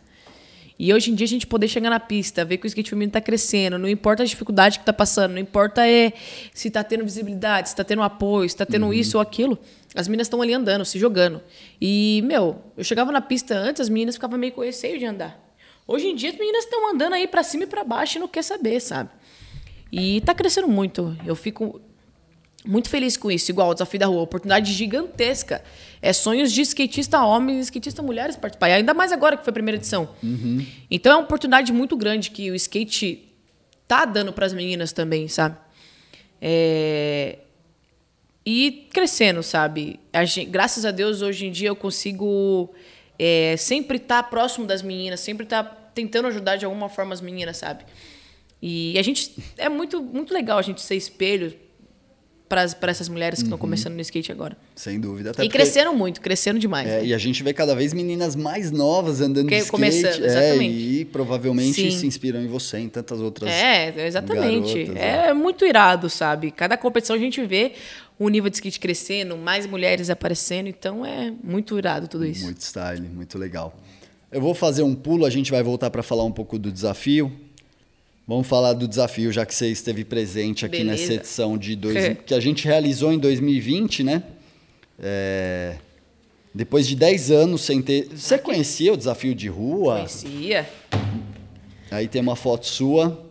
[SPEAKER 2] E hoje em dia a gente poder chegar na pista, ver que o skate feminino tá crescendo, não importa a dificuldade que tá passando, não importa é se tá tendo visibilidade, se tá tendo apoio, se tá tendo isso ou aquilo. As meninas estão ali andando, se jogando. E, meu, eu chegava na pista antes, as meninas ficavam meio com receio de andar. Hoje em dia as meninas estão andando aí pra cima e pra baixo e não quer saber, sabe? E tá crescendo muito. Eu fico muito feliz com isso. Igual o Desafio da Rua, oportunidade gigantesca. É sonhos de skatista homens e skatista mulheres participar. E ainda mais agora que foi a primeira edição. Então é uma oportunidade muito grande que o skate tá dando para as meninas também, sabe? É, E crescendo, sabe? A gen- graças a Deus, hoje em dia eu consigo é, sempre estar próximo das meninas, sempre estar tentando ajudar de alguma forma as meninas, sabe? E a gente é muito, muito legal a gente ser espelho para essas mulheres que estão começando no skate agora.
[SPEAKER 1] Sem dúvida. Até
[SPEAKER 2] e
[SPEAKER 1] porque-
[SPEAKER 2] cresceram muito, cresceram demais.
[SPEAKER 1] É,
[SPEAKER 2] né?
[SPEAKER 1] e a gente vê cada vez meninas mais novas andando
[SPEAKER 2] Que-
[SPEAKER 1] de skate.
[SPEAKER 2] começando,
[SPEAKER 1] é,
[SPEAKER 2] exatamente.
[SPEAKER 1] e provavelmente
[SPEAKER 2] Sim.
[SPEAKER 1] se inspiram em você, em tantas outras.
[SPEAKER 2] É, exatamente.
[SPEAKER 1] garotas,
[SPEAKER 2] é muito irado, sabe? Cada competição a gente vê o nível de skate crescendo, mais mulheres aparecendo, então é muito irado tudo isso.
[SPEAKER 1] Muito style, muito legal. Eu vou fazer um pulo, a gente vai voltar para falar um pouco do desafio. Vamos falar do desafio, já que você esteve presente aqui
[SPEAKER 2] Beleza.
[SPEAKER 1] nessa edição de dois, que a gente realizou em 2020, né? É, Depois de 10 anos sem ter. Você conhecia o desafio de rua?
[SPEAKER 2] Conhecia.
[SPEAKER 1] Aí tem uma foto sua.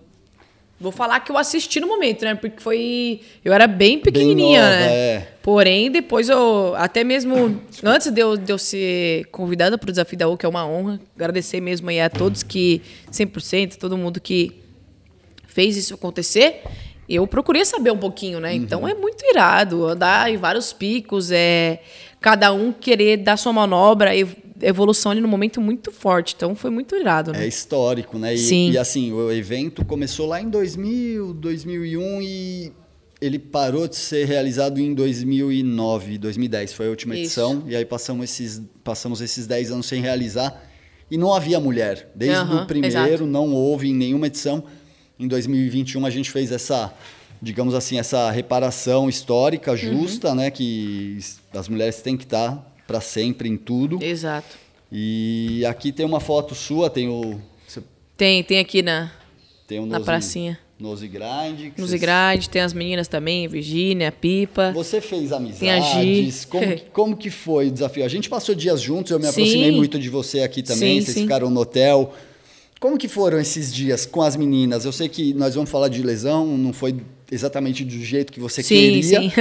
[SPEAKER 2] Vou falar que eu assisti no momento, né? Porque foi. Eu era bem pequenininha,
[SPEAKER 1] nova,
[SPEAKER 2] né?
[SPEAKER 1] é.
[SPEAKER 2] Porém, depois eu. Até mesmo. Antes de eu, de eu ser convidada para o Desafio da U, que é uma honra, agradecer mesmo aí a todos que. 100%, todo mundo que fez isso acontecer. Eu procurei saber um pouquinho, né? Então é muito irado andar em vários picos, é cada um querer dar sua manobra, ev- evolução ali no momento muito forte. Então foi muito irado, né?
[SPEAKER 1] É histórico, né? E,
[SPEAKER 2] Sim.
[SPEAKER 1] e assim, o evento começou lá em 2000, 2001 e ele parou de ser realizado em 2009, 2010 foi a última
[SPEAKER 2] Isso.
[SPEAKER 1] edição. E aí passamos esses, passamos esses 10 anos sem realizar e não havia mulher. Desde
[SPEAKER 2] Aham,
[SPEAKER 1] o primeiro
[SPEAKER 2] exato.
[SPEAKER 1] não houve em nenhuma edição. Em 2021 a gente fez essa, digamos assim, essa reparação histórica
[SPEAKER 2] Uhum.
[SPEAKER 1] justa, né? Que as mulheres têm que estar para sempre em tudo.
[SPEAKER 2] Exato.
[SPEAKER 1] E aqui tem uma foto sua, tem o.
[SPEAKER 2] Tem, tem aqui na,
[SPEAKER 1] tem o
[SPEAKER 2] na
[SPEAKER 1] Nose,
[SPEAKER 2] pracinha.
[SPEAKER 1] Nose Grind. que
[SPEAKER 2] No
[SPEAKER 1] você-
[SPEAKER 2] Zigrade, tem as meninas também, Virgínia, Pipa.
[SPEAKER 1] Você fez amizades? Como, que- como que foi o desafio? A gente passou dias juntos, eu me
[SPEAKER 2] Sim.
[SPEAKER 1] aproximei muito de você aqui também,
[SPEAKER 2] Sim,
[SPEAKER 1] vocês
[SPEAKER 2] sim.
[SPEAKER 1] ficaram no hotel. Como que foram esses dias com as meninas? Eu sei que nós vamos falar de lesão, não foi exatamente do jeito que você
[SPEAKER 2] Sim,
[SPEAKER 1] queria,
[SPEAKER 2] sim.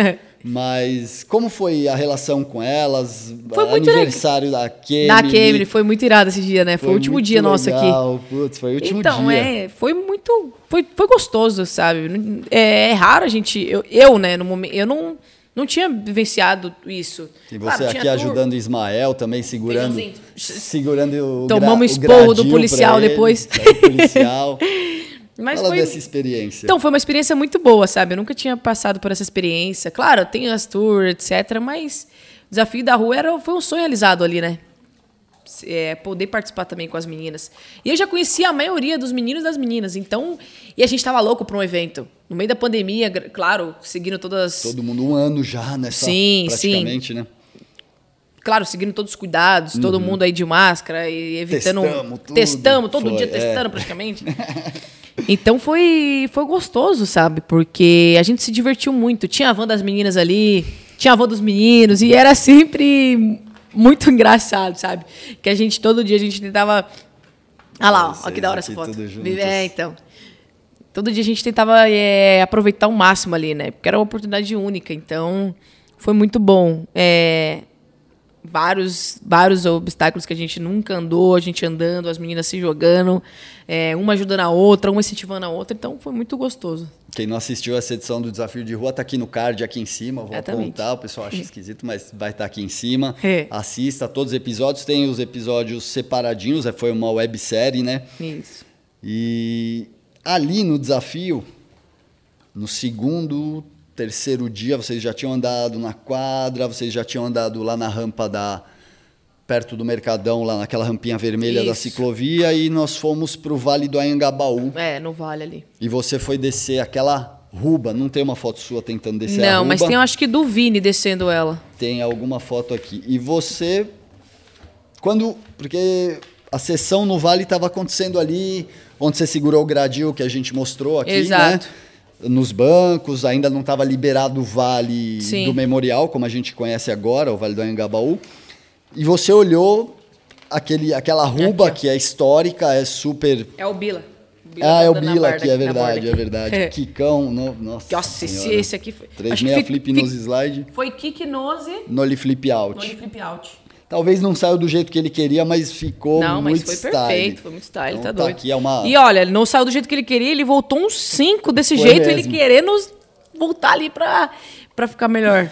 [SPEAKER 1] mas como foi a relação com elas?
[SPEAKER 2] Foi muito
[SPEAKER 1] Aniversário da Kemily.
[SPEAKER 2] Na Kemily, foi muito irado esse dia, né? Foi, o último dia nosso aqui.
[SPEAKER 1] legal. Putz, foi o último
[SPEAKER 2] então,
[SPEAKER 1] dia.
[SPEAKER 2] é, foi muito. Foi, foi gostoso, sabe? É, é raro a gente. Eu, eu né, no momento. Eu não, não tinha vivenciado isso.
[SPEAKER 1] E
[SPEAKER 2] Claro,
[SPEAKER 1] você
[SPEAKER 2] tinha
[SPEAKER 1] aqui
[SPEAKER 2] tur-
[SPEAKER 1] ajudando o Ismael também, segurando,
[SPEAKER 2] Feijãozinho.
[SPEAKER 1] segurando o
[SPEAKER 2] Tomamos esporro do policial
[SPEAKER 1] ele,
[SPEAKER 2] depois.
[SPEAKER 1] é, policial.
[SPEAKER 2] Mas
[SPEAKER 1] Fala
[SPEAKER 2] foi,
[SPEAKER 1] dessa experiência.
[SPEAKER 2] Então, foi uma experiência muito boa, sabe? Eu nunca tinha passado por essa experiência. Claro, tem as tours, etc., mas o desafio da rua era, foi um sonho realizado ali, né? É, poder participar também com as meninas. E eu já conhecia a maioria dos meninos e das meninas, então. E a gente tava louco para um evento. No meio da pandemia, claro, seguindo todas.
[SPEAKER 1] Todo mundo um ano já nessa,
[SPEAKER 2] Sim,
[SPEAKER 1] praticamente, né?
[SPEAKER 2] Claro, seguindo todos os cuidados, todo mundo aí de máscara e evitando.
[SPEAKER 1] Uhum. Testamos tudo.
[SPEAKER 2] Testamos, todo
[SPEAKER 1] Foi,
[SPEAKER 2] dia
[SPEAKER 1] é.
[SPEAKER 2] testando praticamente. Então foi, foi gostoso, sabe? Porque a gente se divertiu muito. Tinha a van das meninas ali, tinha a van dos meninos, e era sempre muito engraçado, sabe? Que a gente, todo dia, a gente tentava. Ah lá,
[SPEAKER 1] Vocês
[SPEAKER 2] ó que da hora essa foto. É, então. Todo dia a gente tentava é, aproveitar o máximo ali, né? Porque era uma oportunidade única. Então, foi muito bom. É, vários, vários obstáculos que a gente nunca andou, a gente andando, as meninas se jogando, é, uma ajudando a outra, uma incentivando a outra. Então, foi muito gostoso.
[SPEAKER 1] Quem não assistiu essa edição do Desafio de Rua tá aqui no card, aqui em cima. Vou
[SPEAKER 2] Exatamente.
[SPEAKER 1] apontar, o pessoal acha esquisito, mas vai estar aqui em cima.
[SPEAKER 2] É.
[SPEAKER 1] Assista todos os episódios. Tem os episódios separadinhos, é, foi uma websérie, né?
[SPEAKER 2] Isso.
[SPEAKER 1] E ali no desafio, no segundo, terceiro dia, vocês já tinham andado na quadra, vocês já tinham andado lá na rampa da perto do Mercadão, lá naquela rampinha vermelha da
[SPEAKER 2] Isso.
[SPEAKER 1] ciclovia e nós fomos para o Vale do Anhangabaú.
[SPEAKER 2] É, no vale ali.
[SPEAKER 1] E você foi descer aquela ruba, não tem uma foto sua tentando descer a
[SPEAKER 2] Não,
[SPEAKER 1] ruba?
[SPEAKER 2] mas tem, acho que do Vini descendo ela.
[SPEAKER 1] Tem alguma foto aqui. E você, quando, porque a sessão no Vale estava acontecendo ali, onde você segurou o gradil que a gente mostrou aqui,
[SPEAKER 2] Exato.
[SPEAKER 1] né? Nos bancos, ainda não estava liberado o Vale
[SPEAKER 2] Sim.
[SPEAKER 1] do Memorial, como a gente conhece agora, o Vale do Anhangabaú. E você olhou aquele, aquela ruba
[SPEAKER 2] ó.
[SPEAKER 1] que é histórica, é super
[SPEAKER 2] É o Bila.
[SPEAKER 1] ah, é o
[SPEAKER 2] tá
[SPEAKER 1] Bila aqui, é verdade, é verdade.
[SPEAKER 2] É.
[SPEAKER 1] Kikão, no, nossa
[SPEAKER 2] Nossa, esse, esse aqui foi.
[SPEAKER 1] Três
[SPEAKER 2] acho que
[SPEAKER 1] meia
[SPEAKER 2] fi-
[SPEAKER 1] flip
[SPEAKER 2] fi-
[SPEAKER 1] nose slide,
[SPEAKER 2] Foi kick nose,
[SPEAKER 1] nole flip out.
[SPEAKER 2] nole flip out.
[SPEAKER 1] Talvez não saiu do jeito que ele queria, mas ficou
[SPEAKER 2] Não, mas
[SPEAKER 1] muito
[SPEAKER 2] foi
[SPEAKER 1] style.
[SPEAKER 2] perfeito, foi muito style,
[SPEAKER 1] Então
[SPEAKER 2] tá doido.
[SPEAKER 1] aqui é uma...
[SPEAKER 2] E olha, ele não saiu do jeito que ele queria, ele voltou uns 5 desse
[SPEAKER 1] Foi
[SPEAKER 2] jeito,
[SPEAKER 1] mesmo.
[SPEAKER 2] ele querendo voltar ali pra, pra ficar melhor.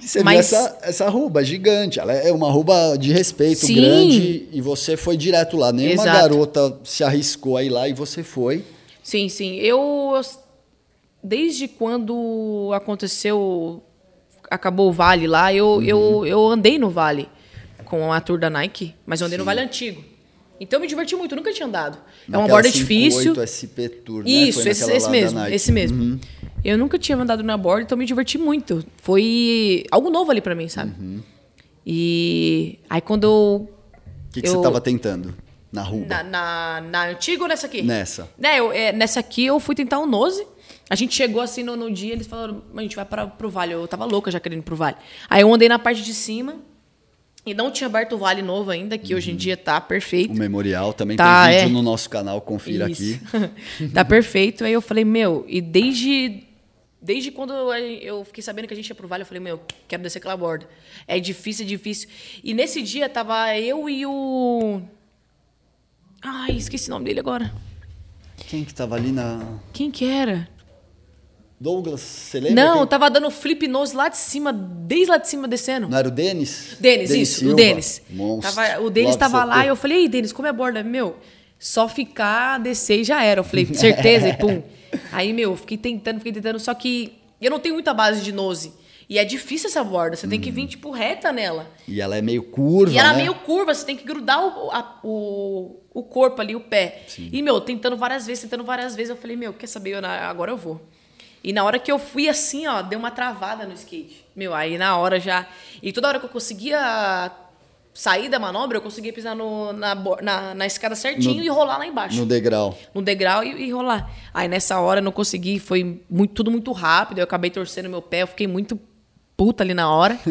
[SPEAKER 1] E você
[SPEAKER 2] mas-
[SPEAKER 1] viu essa, essa ruba gigante, ela é uma ruba de respeito
[SPEAKER 2] Sim.
[SPEAKER 1] grande e você foi direto lá. Nenhuma
[SPEAKER 2] Exato.
[SPEAKER 1] garota se arriscou a ir lá e você foi.
[SPEAKER 2] Sim, sim. Eu. desde quando aconteceu, acabou o Vale lá, eu,
[SPEAKER 1] Uhum.
[SPEAKER 2] eu, eu andei no Vale com a tour da Nike, mas eu andei no Vale antigo. Então eu me diverti muito, eu nunca tinha andado. é uma
[SPEAKER 1] Naquela
[SPEAKER 2] borda
[SPEAKER 1] 58
[SPEAKER 2] difícil.
[SPEAKER 1] SP Tour, né?
[SPEAKER 2] Isso, esse,
[SPEAKER 1] naquela
[SPEAKER 2] esse mesmo, esse mesmo.
[SPEAKER 1] Uhum.
[SPEAKER 2] Eu nunca tinha andado na borda, então me diverti muito. Foi algo novo ali pra mim, sabe?
[SPEAKER 1] Uhum.
[SPEAKER 2] E aí quando eu.
[SPEAKER 1] O que, que
[SPEAKER 2] eu-
[SPEAKER 1] você estava tentando na rua?
[SPEAKER 2] Na, na, na antiga ou nessa aqui?
[SPEAKER 1] Nessa.
[SPEAKER 2] Né, eu- é, nessa aqui eu fui tentar um Nose. A gente chegou assim no, no dia, eles falaram, a gente vai para pro Vale. Eu tava louca já querendo ir pro Vale. Aí eu andei na parte de cima e não tinha aberto o Vale novo ainda, que hoje em dia tá perfeito.
[SPEAKER 1] O memorial também
[SPEAKER 2] Tá,
[SPEAKER 1] tem vídeo
[SPEAKER 2] é.
[SPEAKER 1] no nosso canal, confira
[SPEAKER 2] Isso.
[SPEAKER 1] aqui.
[SPEAKER 2] tá perfeito. Aí eu falei, meu, e desde desde quando eu fiquei sabendo que a gente ia pro Vale, eu falei, meu, quero descer aquela borda. É difícil, é difícil. E nesse dia tava eu e o Ai, esqueci o nome dele agora.
[SPEAKER 1] Quem que tava ali na
[SPEAKER 2] Quem que era?
[SPEAKER 1] Douglas, você lembra?
[SPEAKER 2] Não,
[SPEAKER 1] quem?
[SPEAKER 2] tava dando flip nose lá de cima, desde lá de cima descendo.
[SPEAKER 1] Não era o Denis?
[SPEAKER 2] Denis, isso,
[SPEAKER 1] Silva?
[SPEAKER 2] o Denis.
[SPEAKER 1] Monstro.
[SPEAKER 2] Tava- o Denis tava lá e eu falei, ei, Denis, como é borda? Meu, só ficar, descer e já era. Eu falei, certeza, e pum. Aí, meu, eu fiquei tentando, fiquei tentando, só que eu não tenho muita base de nose. E é difícil essa borda, você tem que vir, tipo, reta nela.
[SPEAKER 1] E ela é meio curva,
[SPEAKER 2] E ela é
[SPEAKER 1] né?
[SPEAKER 2] meio curva, você tem que grudar o, a- o, o corpo ali, o pé. E, meu, tentando várias vezes, tentando várias vezes, eu falei, meu, quer saber? Eu agora eu vou. E na hora que eu fui assim, ó, deu uma travada no skate. Meu, aí na hora já. E toda hora que eu conseguia sair da manobra, eu conseguia pisar no- na, na, na escada certinho
[SPEAKER 1] No-
[SPEAKER 2] e rolar lá embaixo
[SPEAKER 1] No degrau.
[SPEAKER 2] no degrau e, e rolar. Aí nessa hora eu não consegui, foi muito, tudo muito rápido, eu acabei torcendo meu pé, eu fiquei muito puta ali na hora.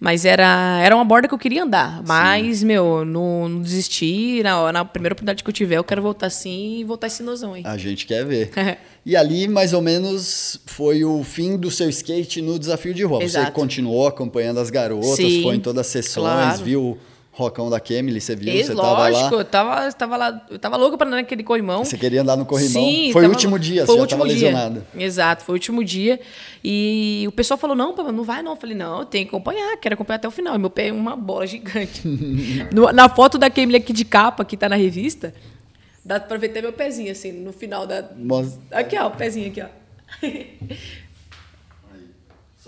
[SPEAKER 2] Mas era, era uma borda que eu queria andar. Mas, meu, não, não desisti. Na, na primeira oportunidade que eu tiver, eu quero voltar assim e voltar esse nozão aí.
[SPEAKER 1] A gente quer ver. e ali, mais ou menos, foi o fim do seu skate no desafio de rua. Você
[SPEAKER 2] Exato.
[SPEAKER 1] continuou acompanhando as garotas,
[SPEAKER 2] Sim,
[SPEAKER 1] foi em todas as sessões,
[SPEAKER 2] claro.
[SPEAKER 1] viu Rocão da Kemily, você viu?
[SPEAKER 2] Ex,
[SPEAKER 1] você tava
[SPEAKER 2] lógico,
[SPEAKER 1] lá.
[SPEAKER 2] eu tava, tava lá, eu tava louca pra andar naquele corrimão.
[SPEAKER 1] Você queria andar no corrimão.
[SPEAKER 2] Sim,
[SPEAKER 1] foi o
[SPEAKER 2] tava-
[SPEAKER 1] último dia,
[SPEAKER 2] foi
[SPEAKER 1] você
[SPEAKER 2] o
[SPEAKER 1] já
[SPEAKER 2] último dia.
[SPEAKER 1] lesionada.
[SPEAKER 2] Exato, foi o último dia. E o pessoal falou: não, não vai não. Eu falei: não, eu tenho que acompanhar, quero acompanhar até o final. E meu pé é uma bola gigante. No- na foto da Camille aqui de capa, que tá na revista, dá pra ver até meu pezinho, assim, no final da.
[SPEAKER 1] Mostra-
[SPEAKER 2] Aqui, ó, o pezinho aqui, ó.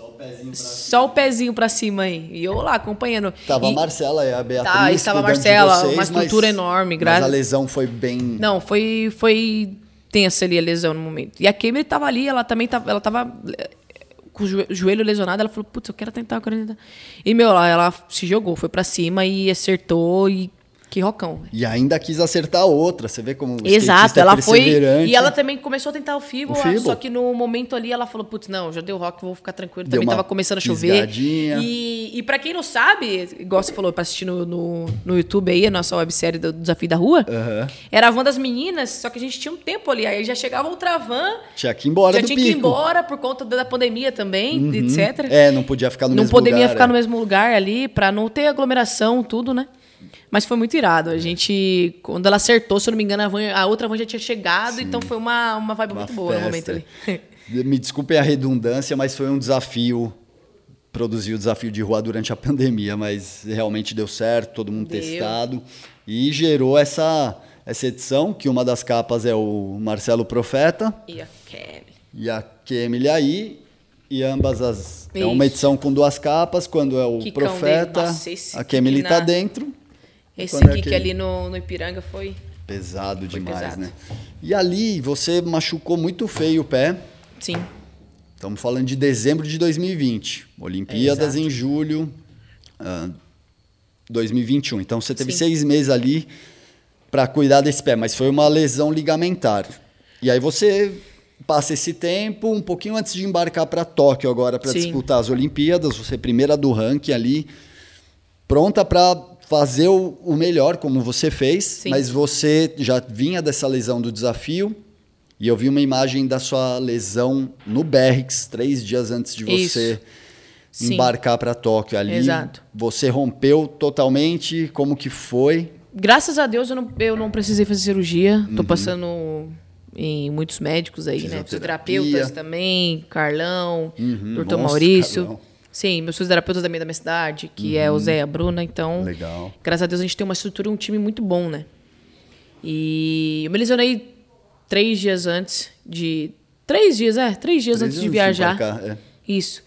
[SPEAKER 1] Só o pezinho pra
[SPEAKER 2] Só o pezinho pra cima aí. E eu lá acompanhando.
[SPEAKER 1] Tava
[SPEAKER 2] E-
[SPEAKER 1] a Marcela e a Beatriz.
[SPEAKER 2] Tá, estava a Marcela,
[SPEAKER 1] vocês,
[SPEAKER 2] uma estrutura enorme,
[SPEAKER 1] Mas
[SPEAKER 2] graças-
[SPEAKER 1] a lesão foi bem.
[SPEAKER 2] Não, foi, foi tensa ali a lesão no momento. E a Camille tava ali, ela também tava, ela tava eh, com o joe- joelho lesionado, ela falou, putz, eu quero tentar, eu quero tentar. E, meu, ela, ela se jogou, foi pra cima e acertou e que rocão.
[SPEAKER 1] E ainda quis acertar outra. Você vê como o
[SPEAKER 2] Exato,
[SPEAKER 1] é
[SPEAKER 2] ela foi.
[SPEAKER 1] perseverante.
[SPEAKER 2] E ela também começou a tentar o Fibo, só que no momento ali ela falou: putz, não, já deu rock, vou ficar tranquilo.
[SPEAKER 1] Deu
[SPEAKER 2] Também tava começando a chover.
[SPEAKER 1] pisgadinha.
[SPEAKER 2] E, e para quem não sabe, igual você falou, pra assistir no, no, no YouTube aí, a nossa websérie do Desafio da Rua,
[SPEAKER 1] Aham.
[SPEAKER 2] era a van das meninas, só que a gente tinha um tempo ali. Aí já chegava outra van,
[SPEAKER 1] Tinha que ir embora
[SPEAKER 2] já tinha
[SPEAKER 1] pico.
[SPEAKER 2] que ir embora por conta da pandemia também, etc.
[SPEAKER 1] É, não podia ficar no
[SPEAKER 2] não
[SPEAKER 1] mesmo
[SPEAKER 2] poderia
[SPEAKER 1] lugar.
[SPEAKER 2] ficar
[SPEAKER 1] é.
[SPEAKER 2] no mesmo lugar ali pra não ter aglomeração, tudo, né? Mas foi muito irado. A gente, quando ela acertou, se eu não me engano, a, van- a outra van já tinha chegado, então foi uma, uma vibe
[SPEAKER 1] Uma
[SPEAKER 2] muito boa no momento ali.
[SPEAKER 1] Me desculpem a redundância, mas foi um desafio produzir o desafio de rua durante a pandemia, mas realmente deu certo, todo mundo
[SPEAKER 2] Deu.
[SPEAKER 1] testado e gerou essa essa edição que uma das capas é o Marcelo Profeta
[SPEAKER 2] E a Kelly.
[SPEAKER 1] e a Kemily aí e ambas as é uma
[SPEAKER 2] Isso.
[SPEAKER 1] edição com duas capas, quando é o Profeta,
[SPEAKER 2] dele. Nossa,
[SPEAKER 1] a Kemily
[SPEAKER 2] kick
[SPEAKER 1] tá
[SPEAKER 2] na-
[SPEAKER 1] dentro.
[SPEAKER 2] Esse
[SPEAKER 1] Quando é
[SPEAKER 2] kick
[SPEAKER 1] aquele-
[SPEAKER 2] ali no, no Ipiranga foi.
[SPEAKER 1] Pesado
[SPEAKER 2] Foi
[SPEAKER 1] demais,
[SPEAKER 2] pesado.
[SPEAKER 1] né? E ali você machucou muito feio o pé.
[SPEAKER 2] Sim.
[SPEAKER 1] Estamos falando de dezembro de 2020. Olimpíadas
[SPEAKER 2] Exato.
[SPEAKER 1] em julho ah, 2021. Então você teve
[SPEAKER 2] Sim.
[SPEAKER 1] seis meses ali para cuidar desse pé, mas foi uma lesão ligamentar. E aí você passa esse tempo, um pouquinho antes de embarcar para Tóquio agora para disputar as Olimpíadas, você é primeira do ranking ali, pronta para fazer o, o melhor, como você fez,
[SPEAKER 2] Sim.
[SPEAKER 1] mas você já vinha dessa lesão do desafio. E eu vi uma imagem da sua lesão no Berrix, três dias antes de
[SPEAKER 2] Isso.
[SPEAKER 1] você
[SPEAKER 2] Sim.
[SPEAKER 1] embarcar para Tóquio ali.
[SPEAKER 2] Exato.
[SPEAKER 1] Você rompeu totalmente, como que foi?
[SPEAKER 2] Graças a Deus eu não, eu não precisei fazer cirurgia.
[SPEAKER 1] Uhum.
[SPEAKER 2] Tô passando em muitos médicos aí, né? Fisioterapeutas também, Carlão,
[SPEAKER 1] Uhum.
[SPEAKER 2] doutor
[SPEAKER 1] Nossa,
[SPEAKER 2] Maurício.
[SPEAKER 1] Carlão.
[SPEAKER 2] Sim, meus fisioterapeutas também da minha cidade, que é o Zé e a Bruna, então.
[SPEAKER 1] Uhum. Legal.
[SPEAKER 2] Graças a Deus a gente tem uma estrutura, um time muito bom, né? E eu me lesionei três dias antes de, Três dias, é. Três dias
[SPEAKER 1] Três
[SPEAKER 2] antes de
[SPEAKER 1] anos
[SPEAKER 2] viajar.
[SPEAKER 1] embarcar, é.
[SPEAKER 2] Isso.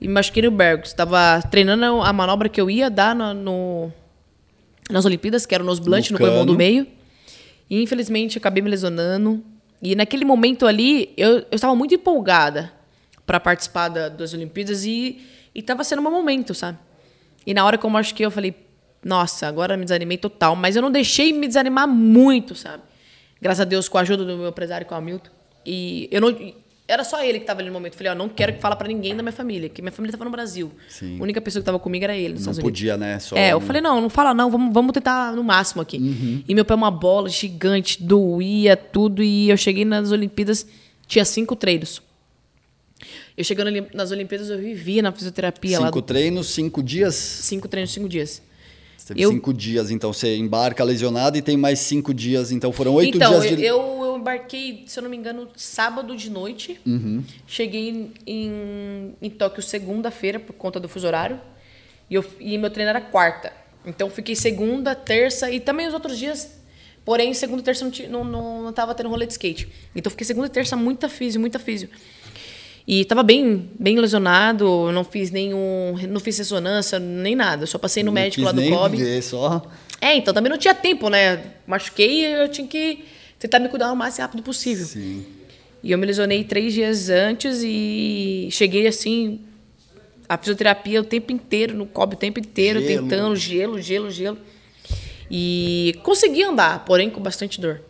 [SPEAKER 2] E me machuquei no Bergos. Estava treinando a manobra que eu ia dar no, no- nas Olimpíadas, que era o nose blunt,
[SPEAKER 1] No
[SPEAKER 2] corrimão do meio. E infelizmente acabei me lesionando. E naquele momento ali, eu, eu estava muito empolgada para participar da- das Olimpíadas e estava sendo o meu momento, sabe? E na hora que eu machuquei, eu falei, nossa, agora me desanimei total. Mas eu não deixei me desanimar muito, sabe? Graças a Deus, com a ajuda do meu empresário, com o Hamilton. E eu não. Era só ele que estava ali no momento. Eu falei, ó, não quero que fala para ninguém da minha família, que minha família estava no Brasil.
[SPEAKER 1] Sim.
[SPEAKER 2] A única pessoa que estava comigo era ele, nos
[SPEAKER 1] Não
[SPEAKER 2] Estados Unidos.
[SPEAKER 1] podia, né? Só
[SPEAKER 2] É, eu
[SPEAKER 1] no-
[SPEAKER 2] falei, não, não fala não, vamos, vamos tentar no máximo aqui. E meu pé é uma bola gigante, doía tudo, e eu cheguei nas Olimpíadas, tinha cinco treinos. Eu chegando ali nas Olimpíadas, eu vivia na fisioterapia lá.
[SPEAKER 1] Cinco treinos, cinco dias.
[SPEAKER 2] Cinco treinos, cinco dias.
[SPEAKER 1] Você teve
[SPEAKER 2] Eu-
[SPEAKER 1] cinco dias, então você embarca lesionado e tem mais cinco dias, então foram oito
[SPEAKER 2] então,
[SPEAKER 1] dias
[SPEAKER 2] eu,
[SPEAKER 1] de.
[SPEAKER 2] eu, eu embarquei, se eu não me engano, sábado de noite.
[SPEAKER 1] Uhum.
[SPEAKER 2] Cheguei em, em Tóquio segunda-feira, por conta do fuso horário. E, eu, e meu treino era quarta. Então, fiquei segunda, terça e também os outros dias. Porém, segunda e terça não, não, não, não tava tendo rolê de skate. Então, fiquei segunda e terça muita físio, muita físio. E tava bem, bem lesionado, não fiz nenhum. Não fiz ressonância, nem nada. Só passei no
[SPEAKER 1] não
[SPEAKER 2] médico lá do
[SPEAKER 1] nem
[SPEAKER 2] COB.
[SPEAKER 1] ver, só.
[SPEAKER 2] É, então também não tinha tempo, né? Machuquei e eu tinha que tentar me cuidar o mais rápido possível.
[SPEAKER 1] Sim.
[SPEAKER 2] E eu me lesionei três dias antes e cheguei assim, a fisioterapia o tempo inteiro, no cobre o tempo inteiro,
[SPEAKER 1] Gelo.
[SPEAKER 2] tentando gelo, gelo, gelo. E consegui andar, porém com bastante dor.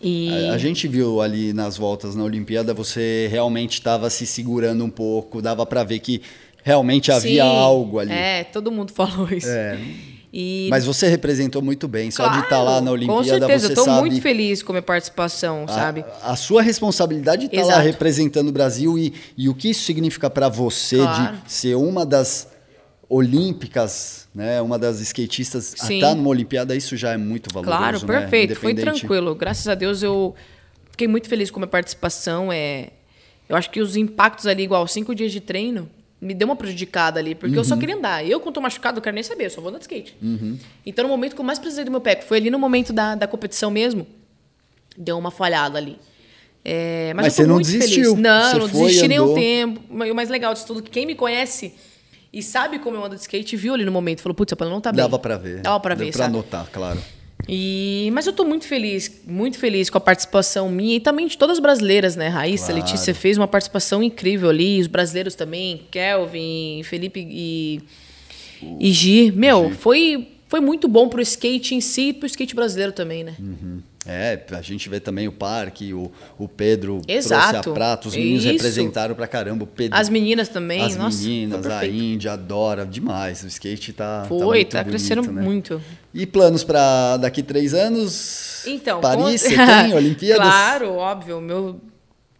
[SPEAKER 2] E
[SPEAKER 1] A, a gente viu ali nas voltas na Olimpíada, você realmente estava se segurando um pouco, dava para ver que realmente havia
[SPEAKER 2] Sim,
[SPEAKER 1] algo ali.
[SPEAKER 2] É, todo mundo falou isso.
[SPEAKER 1] É.
[SPEAKER 2] E
[SPEAKER 1] Mas você representou muito bem, só de estar lá
[SPEAKER 2] Claro,
[SPEAKER 1] na Olimpíada
[SPEAKER 2] Com certeza,
[SPEAKER 1] você
[SPEAKER 2] eu
[SPEAKER 1] sabe
[SPEAKER 2] muito feliz com a minha participação,
[SPEAKER 1] a-
[SPEAKER 2] sabe?
[SPEAKER 1] A, sua responsabilidade está lá representando o Brasil e, e o que isso significa para você
[SPEAKER 2] Claro.
[SPEAKER 1] de ser uma das olímpicas, né, uma das skatistas a
[SPEAKER 2] Sim.
[SPEAKER 1] estar numa Olimpíada, isso já é muito valoroso,
[SPEAKER 2] Claro,
[SPEAKER 1] né?
[SPEAKER 2] perfeito. Foi
[SPEAKER 1] Independente-
[SPEAKER 2] tranquilo. Graças a Deus eu fiquei muito feliz com a minha participação. É, eu acho que os impactos ali, igual cinco dias de treino, me deu uma prejudicada ali, porque eu só queria andar. Eu, quando tô machucado, não quero nem saber, eu só vou andar de skate. Então, no momento que eu mais precisei do meu pé, que foi ali no momento da, da competição mesmo, deu uma falhada ali. É, mas,
[SPEAKER 1] Mas
[SPEAKER 2] eu
[SPEAKER 1] você não
[SPEAKER 2] muito
[SPEAKER 1] desistiu.
[SPEAKER 2] feliz. Não,
[SPEAKER 1] Você
[SPEAKER 2] não
[SPEAKER 1] foi,
[SPEAKER 2] desisti nem um tempo. O mais legal disso tudo, que quem me conhece e sabe como eu ando de skate, viu ali no momento. Falou, putz, a não tá bem.
[SPEAKER 1] Dava para ver.
[SPEAKER 2] Dava pra
[SPEAKER 1] Deu
[SPEAKER 2] ver,
[SPEAKER 1] pra
[SPEAKER 2] sabe?
[SPEAKER 1] notar, claro.
[SPEAKER 2] E, mas eu tô muito feliz, muito feliz com a participação minha e também de todas as brasileiras, né? Raíssa,
[SPEAKER 1] Claro.
[SPEAKER 2] Letícia fez uma participação incrível ali, os brasileiros também, Kelvin, Felipe e, e Gi. Meu, Foi, foi muito bom pro skate em si e pro skate brasileiro também, né?
[SPEAKER 1] Uhum. É, a gente vê também o parque, o, o Pedro
[SPEAKER 2] Exato.
[SPEAKER 1] trouxe a prata, os meninos
[SPEAKER 2] Isso.
[SPEAKER 1] representaram pra caramba. O Pedro,
[SPEAKER 2] As meninas também,
[SPEAKER 1] as
[SPEAKER 2] nossa,
[SPEAKER 1] meninas,
[SPEAKER 2] foi
[SPEAKER 1] a. Índia adora demais. O skate tá, tá
[SPEAKER 2] Foi,
[SPEAKER 1] muito
[SPEAKER 2] tá,
[SPEAKER 1] bonito,
[SPEAKER 2] crescendo
[SPEAKER 1] né?
[SPEAKER 2] muito.
[SPEAKER 1] E planos para daqui três anos?
[SPEAKER 2] Então,
[SPEAKER 1] Paris,
[SPEAKER 2] com-
[SPEAKER 1] você tem? Olimpíadas?
[SPEAKER 2] Claro, óbvio. Meu,